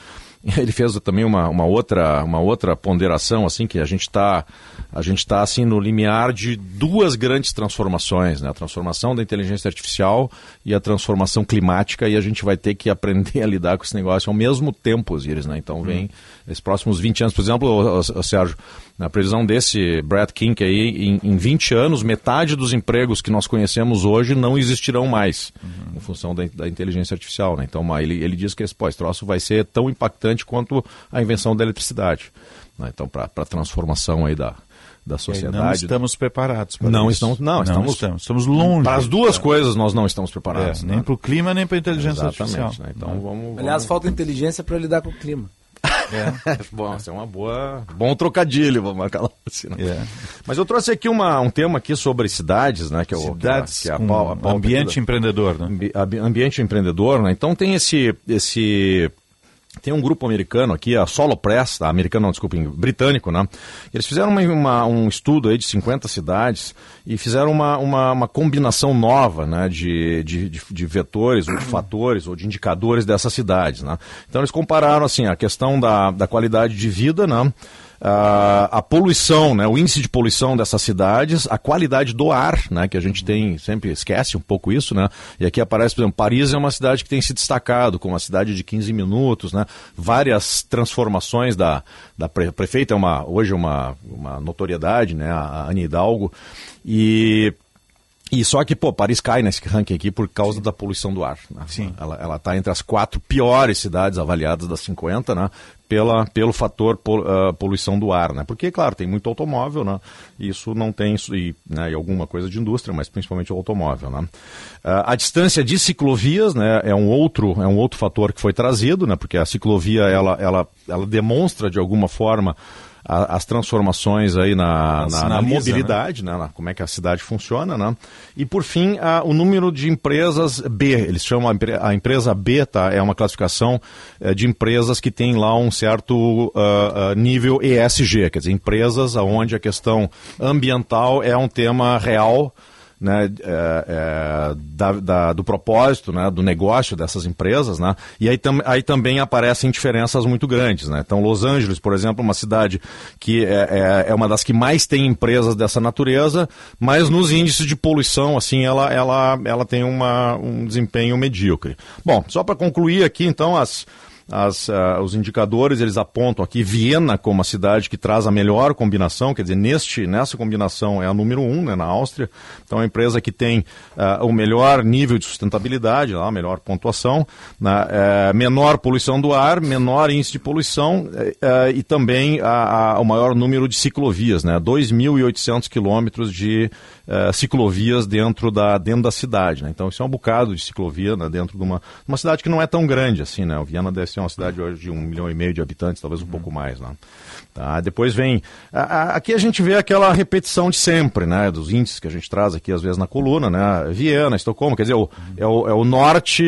Ele fez também uma, uma, outra, uma outra ponderação, assim, que a gente está a gente tá, assim, no limiar de duas grandes transformações, né? A transformação da inteligência artificial e a transformação climática, e a gente vai ter que aprender a lidar com esse negócio ao mesmo tempo, Osiris, né? Então vem esses próximos 20 anos, por exemplo, ô, ô, ô, Sérgio, na previsão desse Brad King aí, em, em 20 anos, metade dos empregos que nós conhecemos hoje não existirão mais, em função da, da inteligência artificial, né? Então ele, ele diz que esse, pô, esse troço vai ser tão impactante quanto a invenção da eletricidade. né? Então, para a transformação aí da, da sociedade. Não estamos preparados para Não isso. estamos, não, estamos, estamos, estamos longe. Para as duas coisas nós não estamos preparados. É, né? nem para o clima, nem para a inteligência Exatamente, artificial. né? Então vamos, Aliás, vamos- falta inteligência para lidar com o clima. É. Bom, isso é uma boa, bom trocadilho, vamos falar assim. Né? É. Mas eu trouxe aqui uma, um tema aqui sobre cidades, né? Que é o, cidades que é, é a, a, ambiente empreendedor, né? Ambiente empreendedor, né? Então tem esse, esse tem um grupo americano aqui, a Solo Press, tá? americano não, desculpem, britânico, né? Eles fizeram uma, uma, um estudo aí de 50 cidades e fizeram uma, uma, uma combinação nova, né, de, de, de, de, vetores ou de fatores ou de indicadores dessas cidades, né? Então eles compararam, assim, a questão da, da qualidade de vida, né? Uh, a poluição, né, o índice de poluição dessas cidades, a qualidade do ar, né, que a gente tem, sempre esquece um pouco isso, né, e aqui aparece, por exemplo, Paris é uma cidade que tem se destacado como uma cidade de 15 minutos, né, várias transformações da, da pre, prefeita, é uma, hoje uma, uma notoriedade, né, a Anne Hidalgo, e e só que, pô, Paris cai nesse ranking aqui por causa Sim. da poluição do ar. Né? Sim. Ela está entre as quatro piores cidades avaliadas das 50, né? Pela, pelo fator uh, poluição do ar, né? Porque, claro, tem muito automóvel, né? Isso não tem, e, né, e alguma coisa de indústria, mas principalmente o automóvel, né? Uh, a distância de ciclovias, né? É um outro, é um outro fator que foi trazido, né? Porque a ciclovia, ela, ela, ela demonstra, de alguma forma, a, as transformações aí na, na, na mobilidade, né? né? como é que a cidade funciona, né? E por fim, a, o número de empresas B, eles chamam a, a empresa B, tá? É uma classificação é, de empresas que tem lá um certo uh, uh, nível ESG, quer dizer, empresas onde a questão ambiental é um tema real né, é, é, da, da, do propósito, né, do negócio dessas empresas, né, e aí, tam, aí também aparecem diferenças muito grandes. Né? Então, Los Angeles, por exemplo, é uma cidade que é, é, é, uma das que mais tem empresas dessa natureza, mas nos índices de poluição, assim, ela, ela, ela tem uma, um desempenho medíocre. Bom, só para concluir aqui, então, as as, uh, os indicadores eles apontam aqui Viena como a cidade que traz a melhor combinação, quer dizer, neste, nessa combinação é a número um né, na Áustria. Então, é a empresa que tem uh, o melhor nível de sustentabilidade, a melhor pontuação, né, uh, menor poluição do ar, menor índice de poluição eh, e também a, a, o maior número de ciclovias, né, 2.800 quilômetros de ciclovias dentro da, dentro da cidade. Né? Então, isso é um bocado de ciclovia né, dentro de uma, uma cidade que não é tão grande assim. Né? O Viena deve ser uma cidade hoje de um milhão e meio de habitantes, talvez um uhum. pouco mais. Né? Tá? Depois vem. A, a, aqui a gente vê aquela repetição de sempre, né? Dos índices que a gente traz aqui, às vezes, na coluna, né? Viena, Estocolmo, quer dizer, o, é, o, é o norte,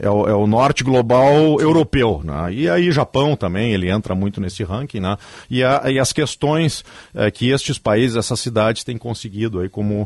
é o, é o norte global Sim. europeu. Né? E aí Japão também, ele entra muito nesse ranking, né? E, a, e as questões é, que estes países, essas cidades têm conseguido aí como,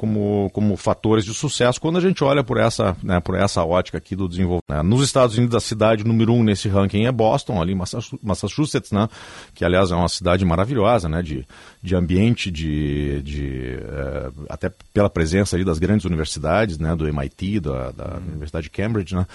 como, como fatores de sucesso quando a gente olha por essa, né, por essa ótica aqui do desenvolvimento. Né? Nos Estados Unidos, a cidade número um nesse ranking é Boston, ali em Massachusetts, né? Que, aliás, é uma cidade maravilhosa, né? De, de ambiente, de, de uh, até pela presença ali das grandes universidades, né? Do MIT, da, da uhum. Universidade de Cambridge, né?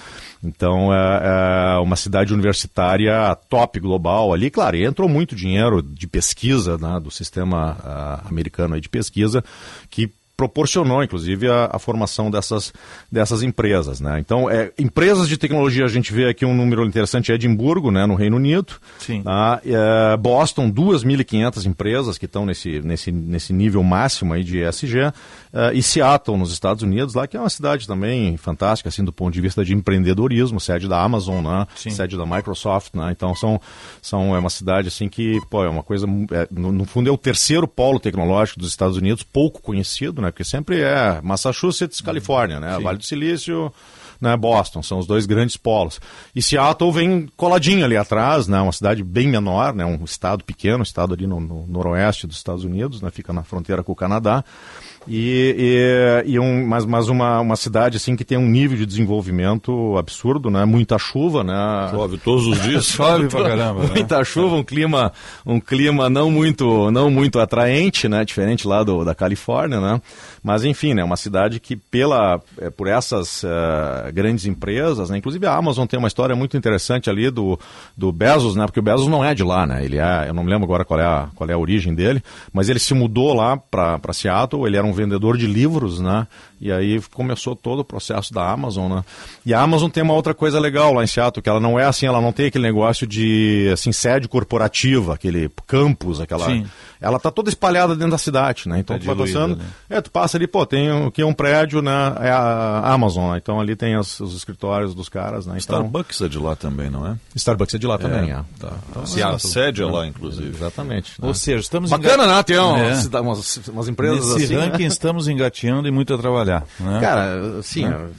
Então é, é, uma cidade universitária top global ali, claro, e entrou muito dinheiro de pesquisa, né? Do sistema uh, americano de pesquisa que proporcionou, inclusive, a, a, formação dessas, dessas empresas. Né? Então, é, empresas de tecnologia, a gente vê aqui um número interessante, Edimburgo, né, no Reino Unido. Sim. Tá? É, Boston, 2.500 empresas que estão nesse, nesse, nesse nível máximo aí de ESG. É, e Seattle, nos Estados Unidos, lá que é uma cidade também fantástica, assim, do ponto de vista de empreendedorismo, sede da Amazon, né? sede da Microsoft. Né? Então, são, são, é uma cidade assim que, pô, é uma coisa... É, no, no fundo, é o terceiro polo tecnológico dos Estados Unidos, pouco conhecido, né? Porque sempre é Massachusetts, Califórnia, né? Sim. Vale do Silício, né? Boston, são os dois grandes polos. E Seattle vem coladinho ali atrás, né? Uma cidade bem menor, né? Um estado pequeno, um estado ali no, no noroeste dos Estados Unidos, né? Fica na fronteira com o Canadá. E, e, e um, mas, mas uma, uma cidade assim que tem um nível de desenvolvimento absurdo, né? Muita chuva, né? Chove todos os dias. Chove pra caramba. Né? Muita né? chuva, um clima, um clima não muito, não muito atraente, né? Diferente lá do, da Califórnia, né? Mas enfim, né? Uma cidade que pela, é, por essas uh, grandes empresas, né? Inclusive a Amazon tem uma história muito interessante ali do, do Bezos, né? Porque o Bezos não é de lá, né? Ele é, eu não me lembro agora qual é a, qual é a origem dele, mas ele se mudou lá para Seattle, ele era um vendedor de livros, né? E aí começou todo o processo da Amazon, né? E a Amazon tem uma outra coisa legal lá em Seattle, que ela não é assim, ela não tem aquele negócio de assim sede corporativa, aquele campus, aquela Sim. ela tá toda espalhada dentro da cidade, né? Então Tá tu vai diluída, passando, né? é, tu passa ali, pô, tem aqui um prédio, né? É a Amazon, né? então ali tem os, os escritórios dos caras, né? Então, Starbucks é de lá também, não é? Starbucks é de lá também, é. Tá. Então, a Seattle. sede é lá, É, inclusive. Exatamente. né? Ou seja, estamos Bacana, enga- né? Tem umas, É. umas, umas empresas Nesse assim. né? ranking estamos engateando e muito a trabalhar. Né? Cara, assim, Né?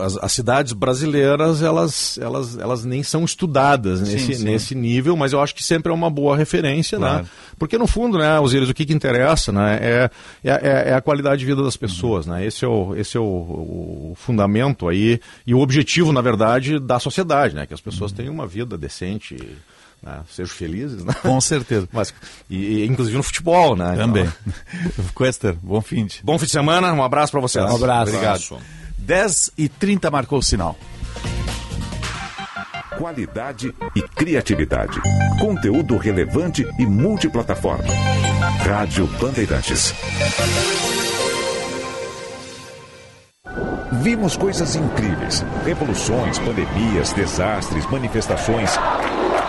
as, as cidades brasileiras, elas, elas, elas nem são estudadas Sim, nesse, sim. nesse nível, mas eu acho que sempre é uma boa referência, Claro. né? Porque no fundo, né, Osiris, o que, que interessa, né, é, é, é- é a qualidade de vida das pessoas, né? Esse é, o, esse é o, o fundamento aí e o objetivo, na verdade, da sociedade, né? Que as pessoas tenham uma vida decente, né? sejam felizes, né? Com certeza. Mas, e, e, inclusive no futebol, né? Também. Então- Quester, bom fim de. Bom fim de semana, um abraço para vocês. Um abraço. Obrigado. 10 e 30 marcou o sinal. Qualidade e criatividade. Conteúdo relevante e multiplataforma. Rádio Bandeirantes. Vimos coisas incríveis: revoluções, pandemias, desastres, manifestações,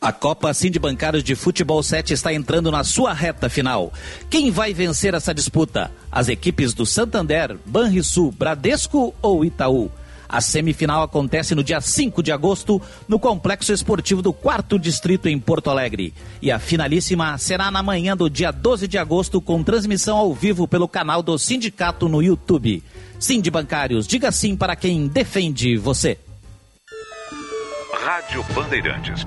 A Copa Cindy Bancários de Futebol 7 está entrando na sua reta final. Quem vai vencer essa disputa? As equipes do Santander, Banrisul, Bradesco ou Itaú? A semifinal acontece no dia 5 de agosto no Complexo Esportivo do 4 Distrito em Porto Alegre. E a finalíssima será na manhã do dia 12 de agosto com transmissão ao vivo pelo canal do Sindicato no YouTube. Cindy Bancários, diga sim para quem defende você. Rádio Bandeirantes.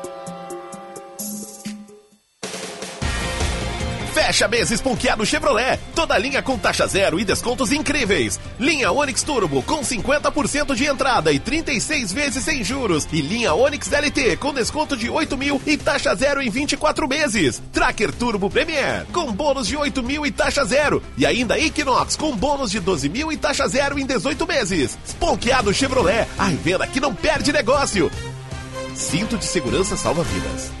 Fecha meses ponqueado Chevrolet. Toda linha com taxa zero e descontos incríveis. Linha Onix Turbo com 50% de entrada e 36 vezes sem juros. E linha Onix LT com desconto de 8 mil e taxa zero em 24 meses. Tracker Turbo Premier com bônus de 8 mil e taxa zero. E ainda Equinox com bônus de 12 mil e taxa zero em 18 meses. Ponqueado Chevrolet. A venda que não perde negócio. Cinto de segurança salva vidas.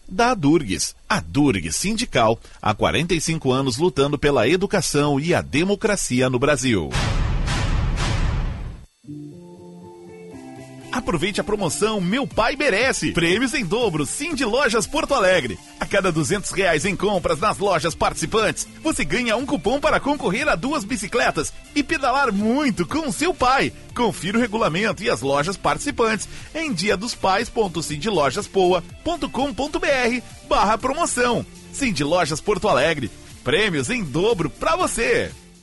da Adurgs. A Durg Sindical, há 45 anos lutando pela educação e a democracia no Brasil. Aproveite a promoção Meu Pai Merece. Prêmios em dobro, Sim de Lojas Porto Alegre. A cada 200 reais em compras nas lojas participantes, você ganha um cupom para concorrer a duas bicicletas e pedalar muito com seu pai. Confira o regulamento e as lojas participantes em diadospais.cindlojaspoa.com.br barra promoção. Sim de Lojas Porto Alegre. Prêmios em dobro para você.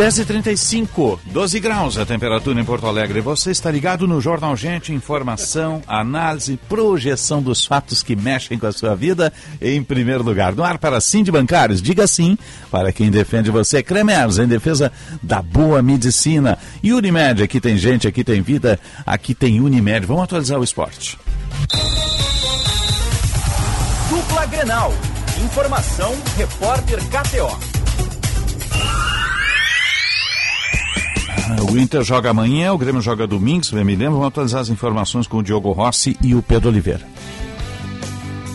10h35, 12 graus a temperatura em Porto Alegre. Você está ligado no Jornal Gente, informação, análise, projeção dos fatos que mexem com a sua vida em primeiro lugar. No ar para Sim de Bancários, diga sim para quem defende você. Cremers, em defesa da boa medicina. E Unimed, aqui tem gente, aqui tem vida, aqui tem Unimed. Vamos atualizar o esporte. Dupla Grenal. Informação, repórter KTO. O Inter joga amanhã, o Grêmio joga domingo, se bem me lembro. Vamos atualizar as informações com o Diogo Rossi e o Pedro Oliveira.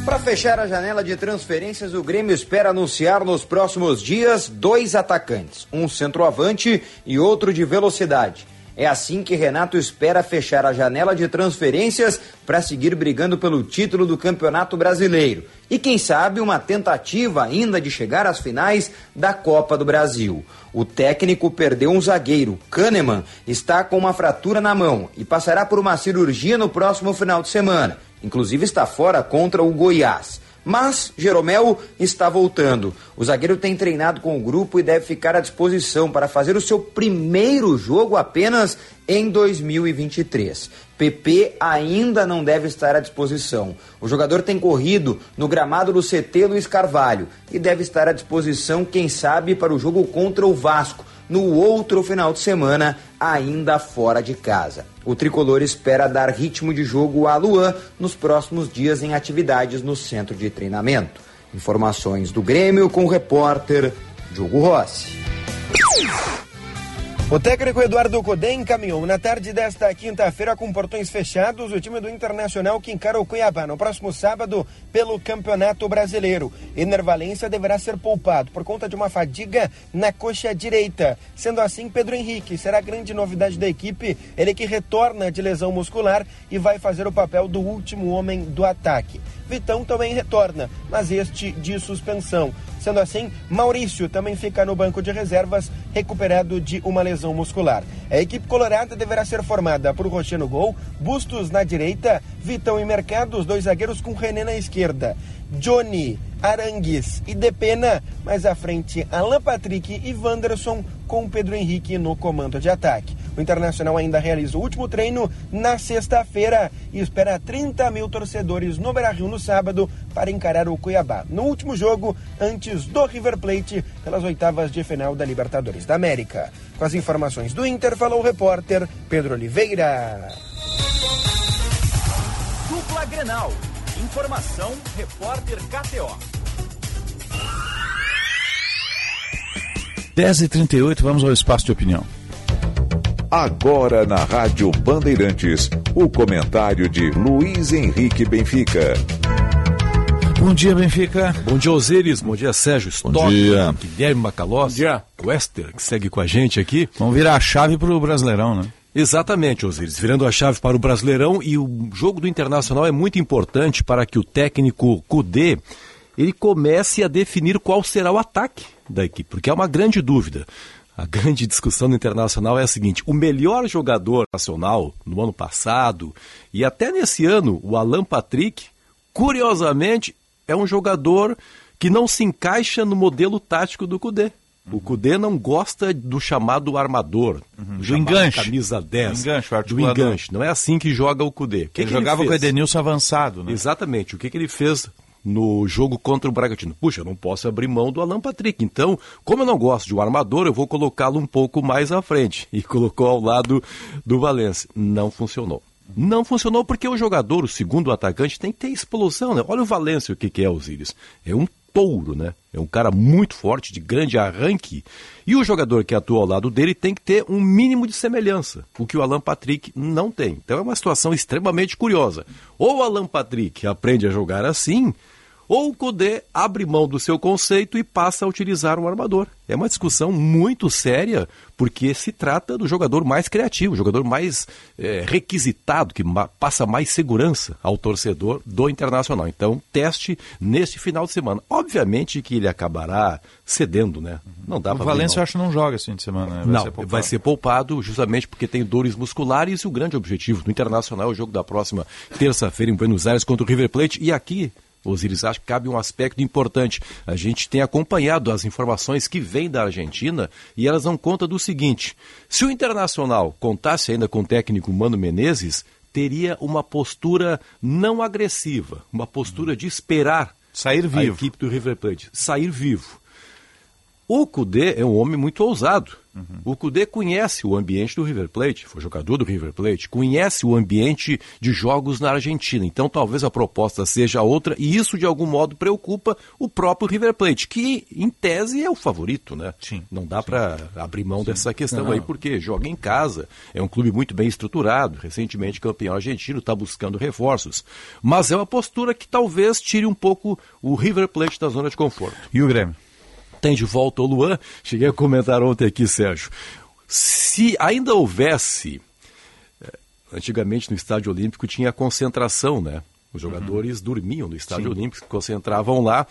Para fechar a janela de transferências, o Grêmio espera anunciar nos próximos dias dois atacantes, um centroavante e outro de velocidade. É assim que Renato espera fechar a janela de transferências para seguir brigando pelo título do Campeonato Brasileiro. E quem sabe uma tentativa ainda de chegar às finais da Copa do Brasil. O técnico perdeu um zagueiro. Kahneman está com uma fratura na mão e passará por uma cirurgia no próximo final de semana. Inclusive está fora contra o Goiás. Mas Jeromel está voltando. O zagueiro tem treinado com o grupo e deve ficar à disposição para fazer o seu primeiro jogo apenas em 2023. PP ainda não deve estar à disposição. O jogador tem corrido no gramado do CT Luiz Carvalho e deve estar à disposição, quem sabe, para o jogo contra o Vasco no outro final de semana, ainda fora de casa. O tricolor espera dar ritmo de jogo a Luan nos próximos dias em atividades no centro de treinamento. Informações do Grêmio com o repórter Diogo Rossi. O técnico Eduardo Cudê encaminhou na tarde desta quinta-feira com portões fechados o time do Internacional que encara o Cuiabá no próximo sábado pelo Campeonato Brasileiro. Ener Valência deverá ser poupado por conta de uma fadiga na coxa direita. Sendo assim, Pedro Henrique será a grande novidade da equipe, ele que retorna de lesão muscular e vai fazer o papel do último homem do ataque. Vitão também retorna, mas este de suspensão. Sendo assim, Maurício também fica no banco de reservas, recuperado de uma lesão muscular. A equipe colorada deverá ser formada por Rocher no gol, Bustos na direita, Vitão e Mercado, os dois zagueiros com René na esquerda. Johnny, Arangues e Depena, mais à frente Alan Patrick e Wanderson com Pedro Henrique no comando de ataque. O Internacional ainda realiza o último treino na sexta-feira e espera 30 mil torcedores no Beira-Rio no sábado para encarar o Cuiabá, no último jogo antes do River Plate pelas oitavas de final da Libertadores da América. Com as informações do Inter, falou o repórter Pedro Oliveira. Dupla Grenal. Informação, repórter KTO. 10h38, vamos ao espaço de opinião. Agora na Rádio Bandeirantes, o comentário de Luiz Henrique Benfica. Bom dia, Benfica. Bom dia, Osiris. Bom dia, Sérgio Stock. Bom dia. Guilherme Macalossi. Bom dia. Wester, que segue com a gente aqui. Vamos virar a chave para o Brasileirão, né? Exatamente, Osiris. Virando a chave para o Brasileirão e o jogo do Internacional é muito importante para que o técnico Cudê ele comece a definir qual será o ataque da equipe, porque é uma grande dúvida. A grande discussão no internacional é a seguinte: o melhor jogador nacional no ano passado e até nesse ano, o Alan Patrick, curiosamente, é um jogador que não se encaixa no modelo tático do Cudê. O Cudê não gosta do chamado armador, uhum. do enganche. camisa 10. Do enganche, do enganche. Não é assim que joga o Cudê. Que ele que jogava ele com o Edenilson avançado, né? Exatamente. O que, que ele fez no jogo contra o Bragantino. Puxa, eu não posso abrir mão do Alan Patrick. Então, como eu não gosto de um armador, eu vou colocá-lo um pouco mais à frente. E colocou ao lado do Valência. Não funcionou. Não funcionou porque o jogador, o segundo atacante, tem que ter explosão, né? Olha o Valência, o que, que é, Osíris. É um touro, né? É um cara muito forte, de grande arranque. E o jogador que atua ao lado dele tem que ter um mínimo de semelhança, o que o Alan Patrick não tem. Então é uma situação extremamente curiosa. Ou o Alan Patrick aprende a jogar assim, ou o Cudê abre mão do seu conceito e passa a utilizar um armador. É uma discussão muito séria, porque se trata do jogador mais criativo, jogador mais é, requisitado, que ma passa mais segurança ao torcedor do Internacional. Então, teste neste final de semana. Obviamente que ele acabará cedendo, né? Não dá para O Valência eu acho que não joga esse fim de semana, né? Vai não, ser vai ser poupado justamente porque tem dores musculares e o grande objetivo do Internacional é o jogo da próxima terça-feira em Buenos Aires contra o River Plate. E aqui Osiris, acho que cabe um aspecto importante. A gente tem acompanhado as informações que vêm da Argentina e elas dão conta do seguinte: se o Internacional contasse ainda com o técnico Mano Menezes, teria uma postura não agressiva, uma postura de esperar sair vivo. a equipe do River Plate sair vivo. O Cudê é um homem muito ousado. Uhum. O Cudê conhece o ambiente do River Plate, foi jogador do River Plate, conhece o ambiente de jogos na Argentina. Então talvez a proposta seja outra e isso de algum modo preocupa o próprio River Plate, que em tese é o favorito, né? Sim. Não dá para abrir mão Sim. dessa questão Não. aí porque joga em casa, é um clube muito bem estruturado, recentemente campeão argentino, está buscando reforços. Mas é uma postura que talvez tire um pouco o River Plate da zona de conforto. E o Grêmio? Tem de volta o Luan. Cheguei a comentar ontem aqui, Sérgio. Se ainda houvesse. Eh, antigamente no Estádio Olímpico tinha concentração, né? Os jogadores uhum. dormiam no Estádio Sim. Olímpico, se concentravam lá.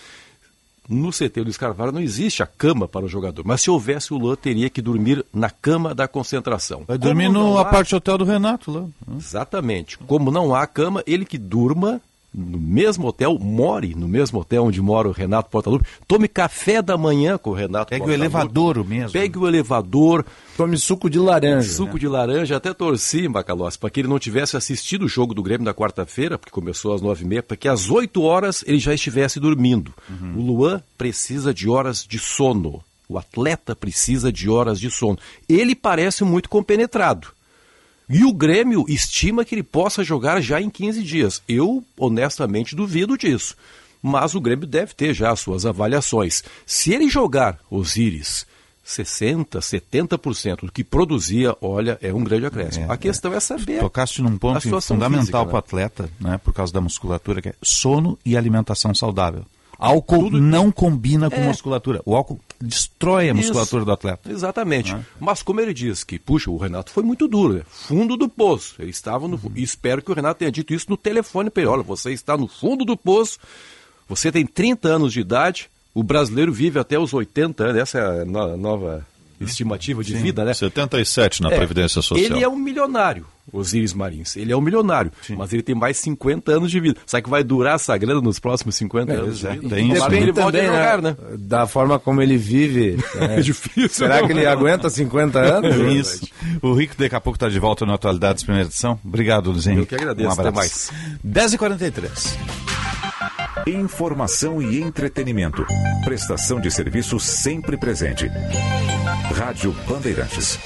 No CT do Carvalho não existe a cama para o jogador, mas se houvesse o Luan, teria que dormir na cama da concentração. Vai dormir no há... parte hotel do Renato lá. Exatamente. Como não há cama, ele que durma no mesmo hotel, more no mesmo hotel onde mora o Renato Portaluppi, tome café da manhã com o Renato Pegue o elevador mesmo. Pegue o elevador. Tome suco de laranja. Suco né? de laranja, até torci, Macalossi, para que ele não tivesse assistido o jogo do Grêmio da quarta-feira, porque começou às nove e meia, para que às oito horas ele já estivesse dormindo. Uhum. O Luan precisa de horas de sono. O atleta precisa de horas de sono. Ele parece muito compenetrado. E o Grêmio estima que ele possa jogar já em 15 dias. Eu, honestamente, duvido disso. Mas o Grêmio deve ter já as suas avaliações. Se ele jogar Osiris 60%, 70% do que produzia, olha, é um grande acréscimo. É, a questão é, é saber. Tocaste num ponto fundamental para o né? atleta, né, por causa da musculatura, que é sono e alimentação saudável. Álcool Tudo... não combina com é. musculatura. O álcool destrói a musculatura Isso. do atleta. Exatamente. É? Mas como ele diz que, puxa, o Renato foi muito duro, né? fundo do poço. Ele estava no. Uhum. E espero que o Renato tenha dito isso no telefone para ele. Olha, você está no fundo do poço, você tem 30 anos de idade, o brasileiro vive até os 80 anos, essa é a nova estimativa de Sim, vida, né? 77 na é, Previdência Social. Ele é um milionário, Osiris Marins. Ele é um milionário, Sim. mas ele tem mais 50 anos de vida. Será que vai durar essa grana nos próximos 50 é, anos? É, tem isso. Depende ele também, jogar, né? Da forma como ele vive. É, difícil. Será não, que ele aguenta 50 anos? É isso. O Rico daqui a pouco está de volta na Atualidades Primeira Edição. Obrigado, Luzinho. Eu que agradeço. Um abraço. Até mais. 10h43. Informação e entretenimento. Prestação de serviço sempre presente. Rádio Bandeirantes.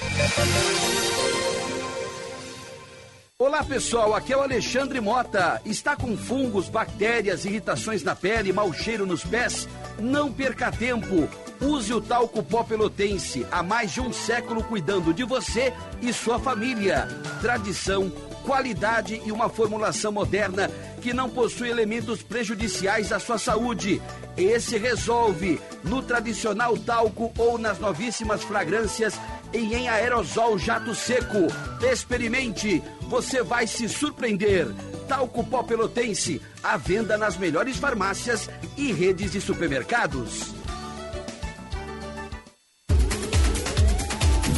Olá pessoal, aqui é o Alexandre Mota. Está com fungos, bactérias, irritações na pele, mau cheiro nos pés? Não perca tempo. Use o talco pó pelotense. Há mais de um século cuidando de você e sua família. Tradição qualidade e uma formulação moderna que não possui elementos prejudiciais à sua saúde. Esse resolve no tradicional talco ou nas novíssimas fragrâncias e em aerosol jato seco. Experimente, você vai se surpreender. Talco Pó Pelotense, à venda nas melhores farmácias e redes de supermercados.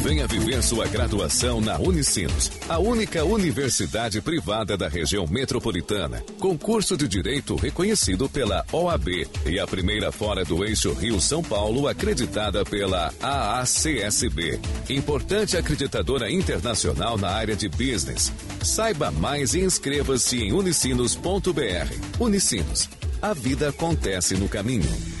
Venha viver sua graduação na Unicinos, a única universidade privada da região metropolitana, com curso de direito reconhecido pela OAB e a primeira fora do eixo Rio-São Paulo acreditada pela AACSB, importante acreditadora internacional na área de business. Saiba mais e inscreva-se em unicinos.br. Unicinos, a vida acontece no caminho.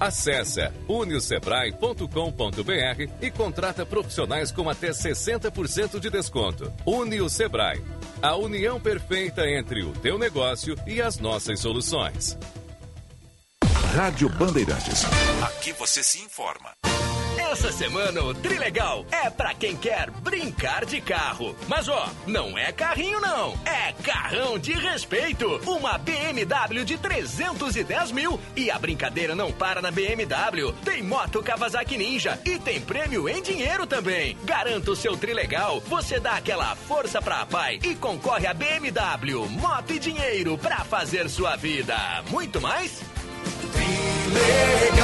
Acesse uniosebrae.com.br e contrata profissionais com até 60% de desconto. Unio Sebrae, a união perfeita entre o teu negócio e as nossas soluções. Rádio Bandeirantes. Aqui você se informa. Essa semana o Trilegal é pra quem quer brincar de carro. Mas ó, não é carrinho não, é carrão de respeito. Uma BMW de 310 mil e a brincadeira não para na BMW. Tem moto Kawasaki Ninja e tem prêmio em dinheiro também. Garanta o seu Trilegal, você dá aquela força pra pai e concorre a BMW, moto e dinheiro pra fazer sua vida. Muito mais? Trilegal.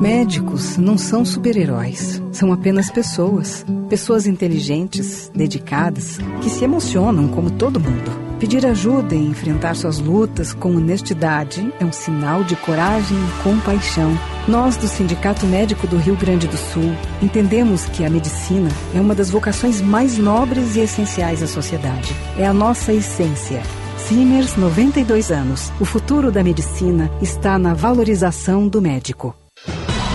Médicos não são super-heróis, são apenas pessoas. Pessoas inteligentes, dedicadas, que se emocionam como todo mundo. Pedir ajuda e enfrentar suas lutas com honestidade é um sinal de coragem e compaixão. Nós, do Sindicato Médico do Rio Grande do Sul, entendemos que a medicina é uma das vocações mais nobres e essenciais à sociedade. É a nossa essência. Simers, 92 anos. O futuro da medicina está na valorização do médico.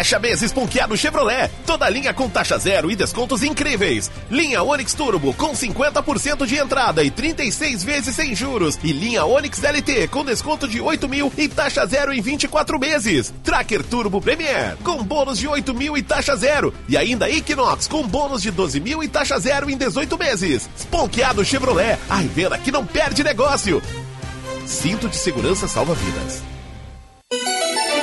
Fecha mês esponqueado Chevrolet. Toda linha com taxa zero e descontos incríveis. Linha Onix Turbo com 50% de entrada e 36 vezes sem juros. E linha Onix LT com desconto de 8 mil e taxa zero em 24 meses. Tracker Turbo Premier com bônus de 8 mil e taxa zero. E ainda Equinox com bônus de 12 mil e taxa zero em 18 meses. Esponqueado Chevrolet. A revenda que não perde negócio. Cinto de segurança salva vidas.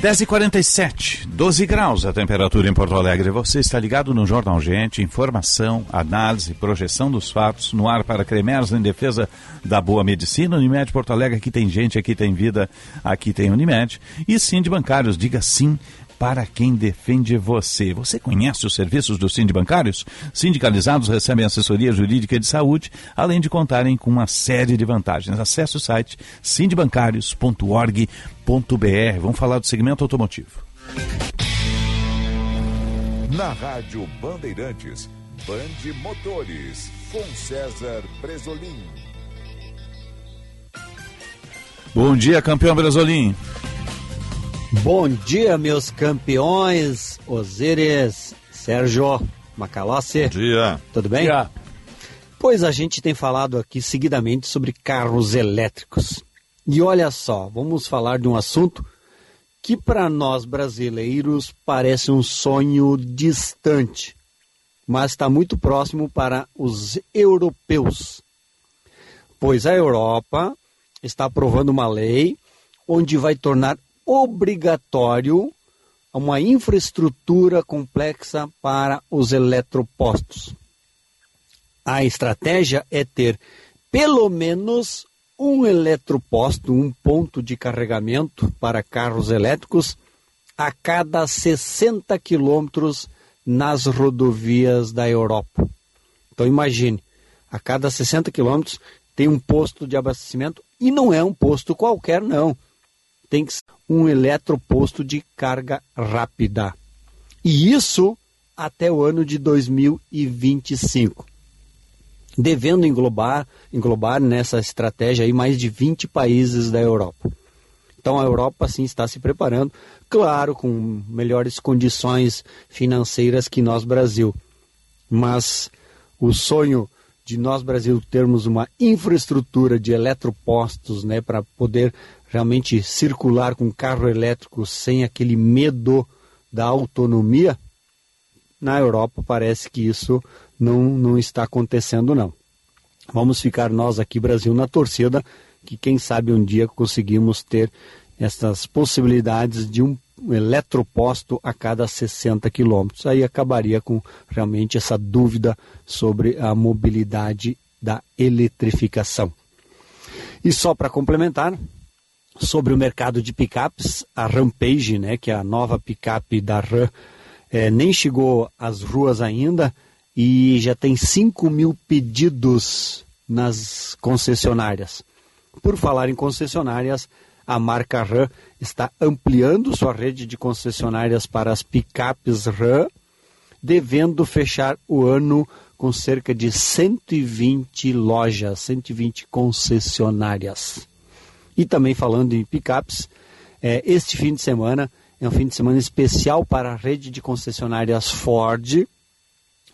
10h47, 12 graus a temperatura em Porto Alegre. Você está ligado no Jornal Gente, informação, análise, projeção dos fatos, no ar para Cremers em defesa da boa medicina. Unimed Porto Alegre, aqui tem gente, aqui tem vida, aqui tem Unimed. E sim de bancários, diga sim para quem defende você. Você conhece os serviços dos Sindibancários? Sindicalizados recebem assessoria jurídica de saúde, além de contarem com uma série de vantagens. Acesse o site sindibancários.org.br. Vamos falar do segmento automotivo. Na Rádio Bandeirantes, Bande Motores, com César Bresolim. Bom dia, campeão Bresolim. Bom dia, meus campeões, Osíris, Sérgio, Macalossi. Bom dia. Tudo bem? Bom dia. Pois a gente tem falado aqui seguidamente sobre carros elétricos. E olha só, vamos falar de um assunto que para nós brasileiros parece um sonho distante, mas está muito próximo para os europeus. Pois a Europa está aprovando uma lei onde vai tornar obrigatório uma infraestrutura complexa para os eletropostos. A estratégia é ter pelo menos um eletroposto, um ponto de carregamento para carros elétricos a cada 60 quilômetros nas rodovias da Europa. Então imagine, a cada 60 quilômetros tem um posto de abastecimento e não é um posto qualquer, não tem que ser um eletroposto de carga rápida. E isso até o ano de 2025. Devendo englobar, englobar nessa estratégia aí mais de 20 países da Europa. Então a Europa sim está se preparando, claro, com melhores condições financeiras que nós Brasil. Mas o sonho de nós Brasil termos uma infraestrutura de eletropostos, né, para poder realmente circular com carro elétrico sem aquele medo da autonomia, na Europa parece que isso não, não está acontecendo não. Vamos ficar nós aqui, Brasil, na torcida, que quem sabe um dia conseguimos ter essas possibilidades de um eletroposto a cada 60 quilômetros. Aí acabaria com realmente essa dúvida sobre a mobilidade da eletrificação. E só para complementar, sobre o mercado de picapes, a Rampage, né, que é a nova picape da Ram, é, nem chegou às ruas ainda e já tem 5 mil pedidos nas concessionárias. Por falar em concessionárias, a marca Ram está ampliando sua rede de concessionárias para as picapes Ram, devendo fechar o ano com cerca de 120 lojas, 120 concessionárias. E também falando em picapes, é, este fim de semana é um fim de semana especial para a rede de concessionárias Ford,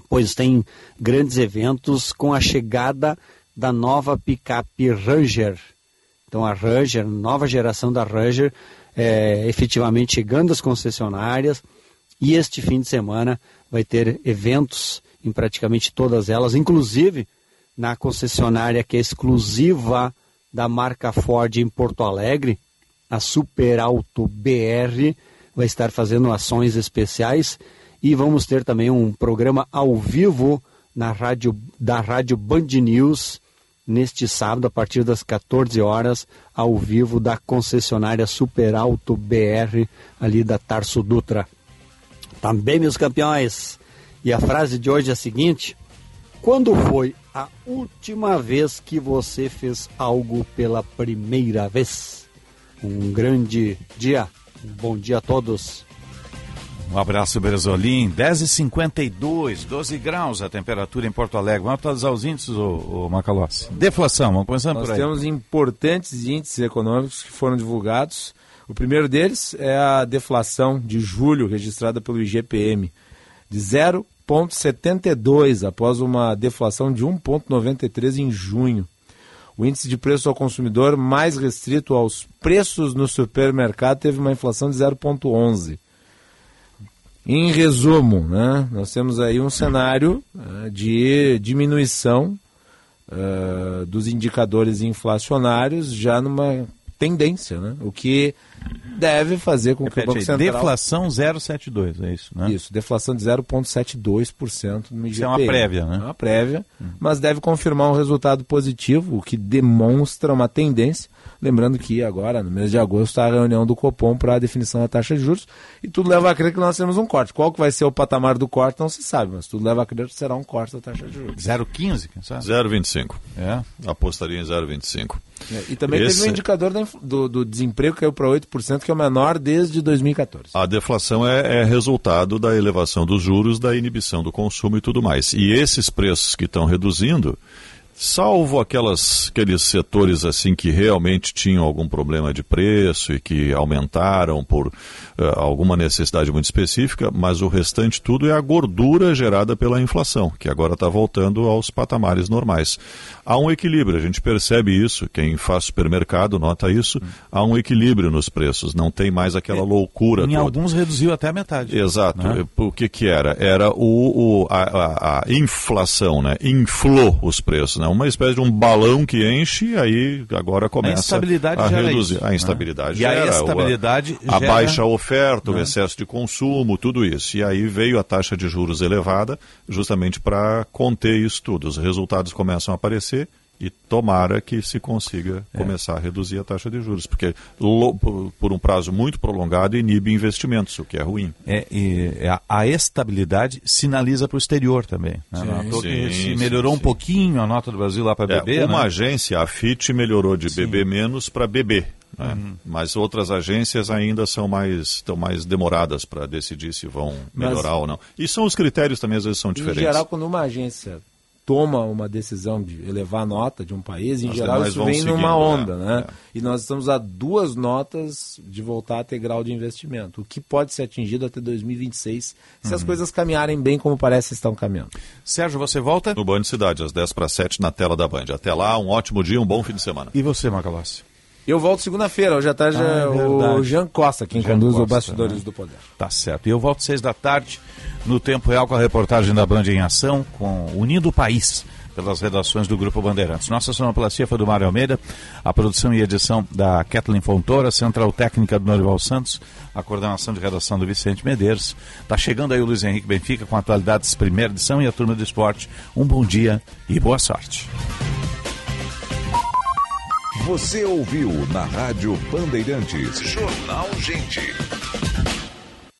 pois tem grandes eventos com a chegada da nova picape Ranger. Então a Ranger, nova geração da Ranger, é, efetivamente chegando às concessionárias e este fim de semana vai ter eventos em praticamente todas elas, inclusive na concessionária que é exclusiva da marca Ford em Porto Alegre, a Super Auto BR vai estar fazendo ações especiais e vamos ter também um programa ao vivo na rádio da Rádio Band News neste sábado a partir das 14 horas ao vivo da concessionária Super Auto BR ali da Tarso Dutra. Também meus campeões. E a frase de hoje é a seguinte: quando foi a última vez que você fez algo pela primeira vez? Um grande dia, um bom dia a todos. Um abraço, Bresolim. 10h52, 12 graus a temperatura em Porto Alegre. Vamos atualizar os índices, ô, ô Macalossi. Deflação, vamos começando Nós por aí. temos importantes índices econômicos que foram divulgados. O primeiro deles é a deflação de julho, registrada pelo IGPM, de 0,72, após uma deflação de 1,93 em junho. O índice de preço ao consumidor mais restrito aos preços no supermercado teve uma inflação de 0,11. Em resumo, né, nós temos aí um cenário eh, de diminuição eh, dos indicadores inflacionários já numa tendência, né? o que deve fazer com que o Repete Banco aí, Central... deflação 0,72, é isso, né? Isso, deflação de 0,72% no IGPM. Isso é uma prévia, né? É uma prévia, mas deve confirmar um resultado positivo, o que demonstra uma tendência. Lembrando que agora, no mês de agosto, está a reunião do Copom para a definição da taxa de juros e tudo leva a crer que nós temos um corte. Qual que vai ser o patamar do corte não se sabe, mas tudo leva a crer que será um corte da taxa de juros. 0,15, quem sabe? 0,25. É. Apostaria em 0,25. É, E também Esse- teve um indicador do, do desemprego que caiu para 8%, que é o menor desde 2014. A deflação é, é resultado da elevação dos juros, da inibição do consumo e tudo mais. E esses preços que estão reduzindo, salvo aquelas, aqueles setores assim que realmente tinham algum problema de preço e que aumentaram por eh, alguma necessidade muito específica, mas o restante tudo é a gordura gerada pela inflação, que agora está voltando aos patamares normais. Há um equilíbrio, a gente percebe isso, quem faz supermercado nota isso, há um equilíbrio nos preços, não tem mais aquela loucura Em toda. alguns reduziu até a metade. Exato. né? O que que era? Era o, o- a, a- a inflação, né? Inflou os preços, né? Uma espécie de um balão que enche e aí agora começa instabilidade a reduzir. isso, a né? instabilidade E a gera, o- estabilidade a, gera- baixa oferta, o né? excesso de consumo, tudo isso. E aí veio a taxa de juros elevada justamente para conter isso tudo. Os resultados começam a aparecer e tomara que se consiga É. começar a reduzir a taxa de juros, porque por um prazo muito prolongado inibe investimentos, o que é ruim. É, e a, a estabilidade sinaliza para o exterior também. Né? Sim, é sim, se sim, melhorou um sim. pouquinho a nota do Brasil lá para É, beber. uma né? agência, a FIT, melhorou de BB menos para BB. né? Uhum. Mas outras agências ainda são mais, estão mais demoradas para decidir se vão Mas- melhorar ou não. E são os critérios também, às vezes, são Em diferentes. geral, quando uma agência toma uma decisão de elevar a nota de um país, em As geral isso vem seguindo, numa é, onda, né? E nós estamos a duas notas de voltar a ter grau de investimento, o que pode ser atingido até 2026, se as Uhum. coisas caminharem bem como parece que estão caminhando. Sérgio, você volta? No Band Cidade, às 10 para 7, na tela da Band. Até lá, um ótimo dia, um bom fim de semana. E você, Macalossi? Eu volto segunda-feira, hoje à tarde Ah, é é o. Jean Costa quem Jean conduz o Costa, Bastidores né? do Poder. Tá certo. E eu volto seis da tarde no Tempo Real com a reportagem da Band em Ação, com Unindo o País. pelas redações do Grupo Bandeirantes. Nossa sonoplastia foi do Mário Almeida, a produção e edição da Kathleen Fontoura, central técnica do Norival Santos, a coordenação de redação do Vicente Medeiros. Está chegando aí o Luiz Henrique Benfica com atualidades primeira edição e a turma do esporte. Um bom dia e boa sorte. Você ouviu na Rádio Bandeirantes. Jornal Gente.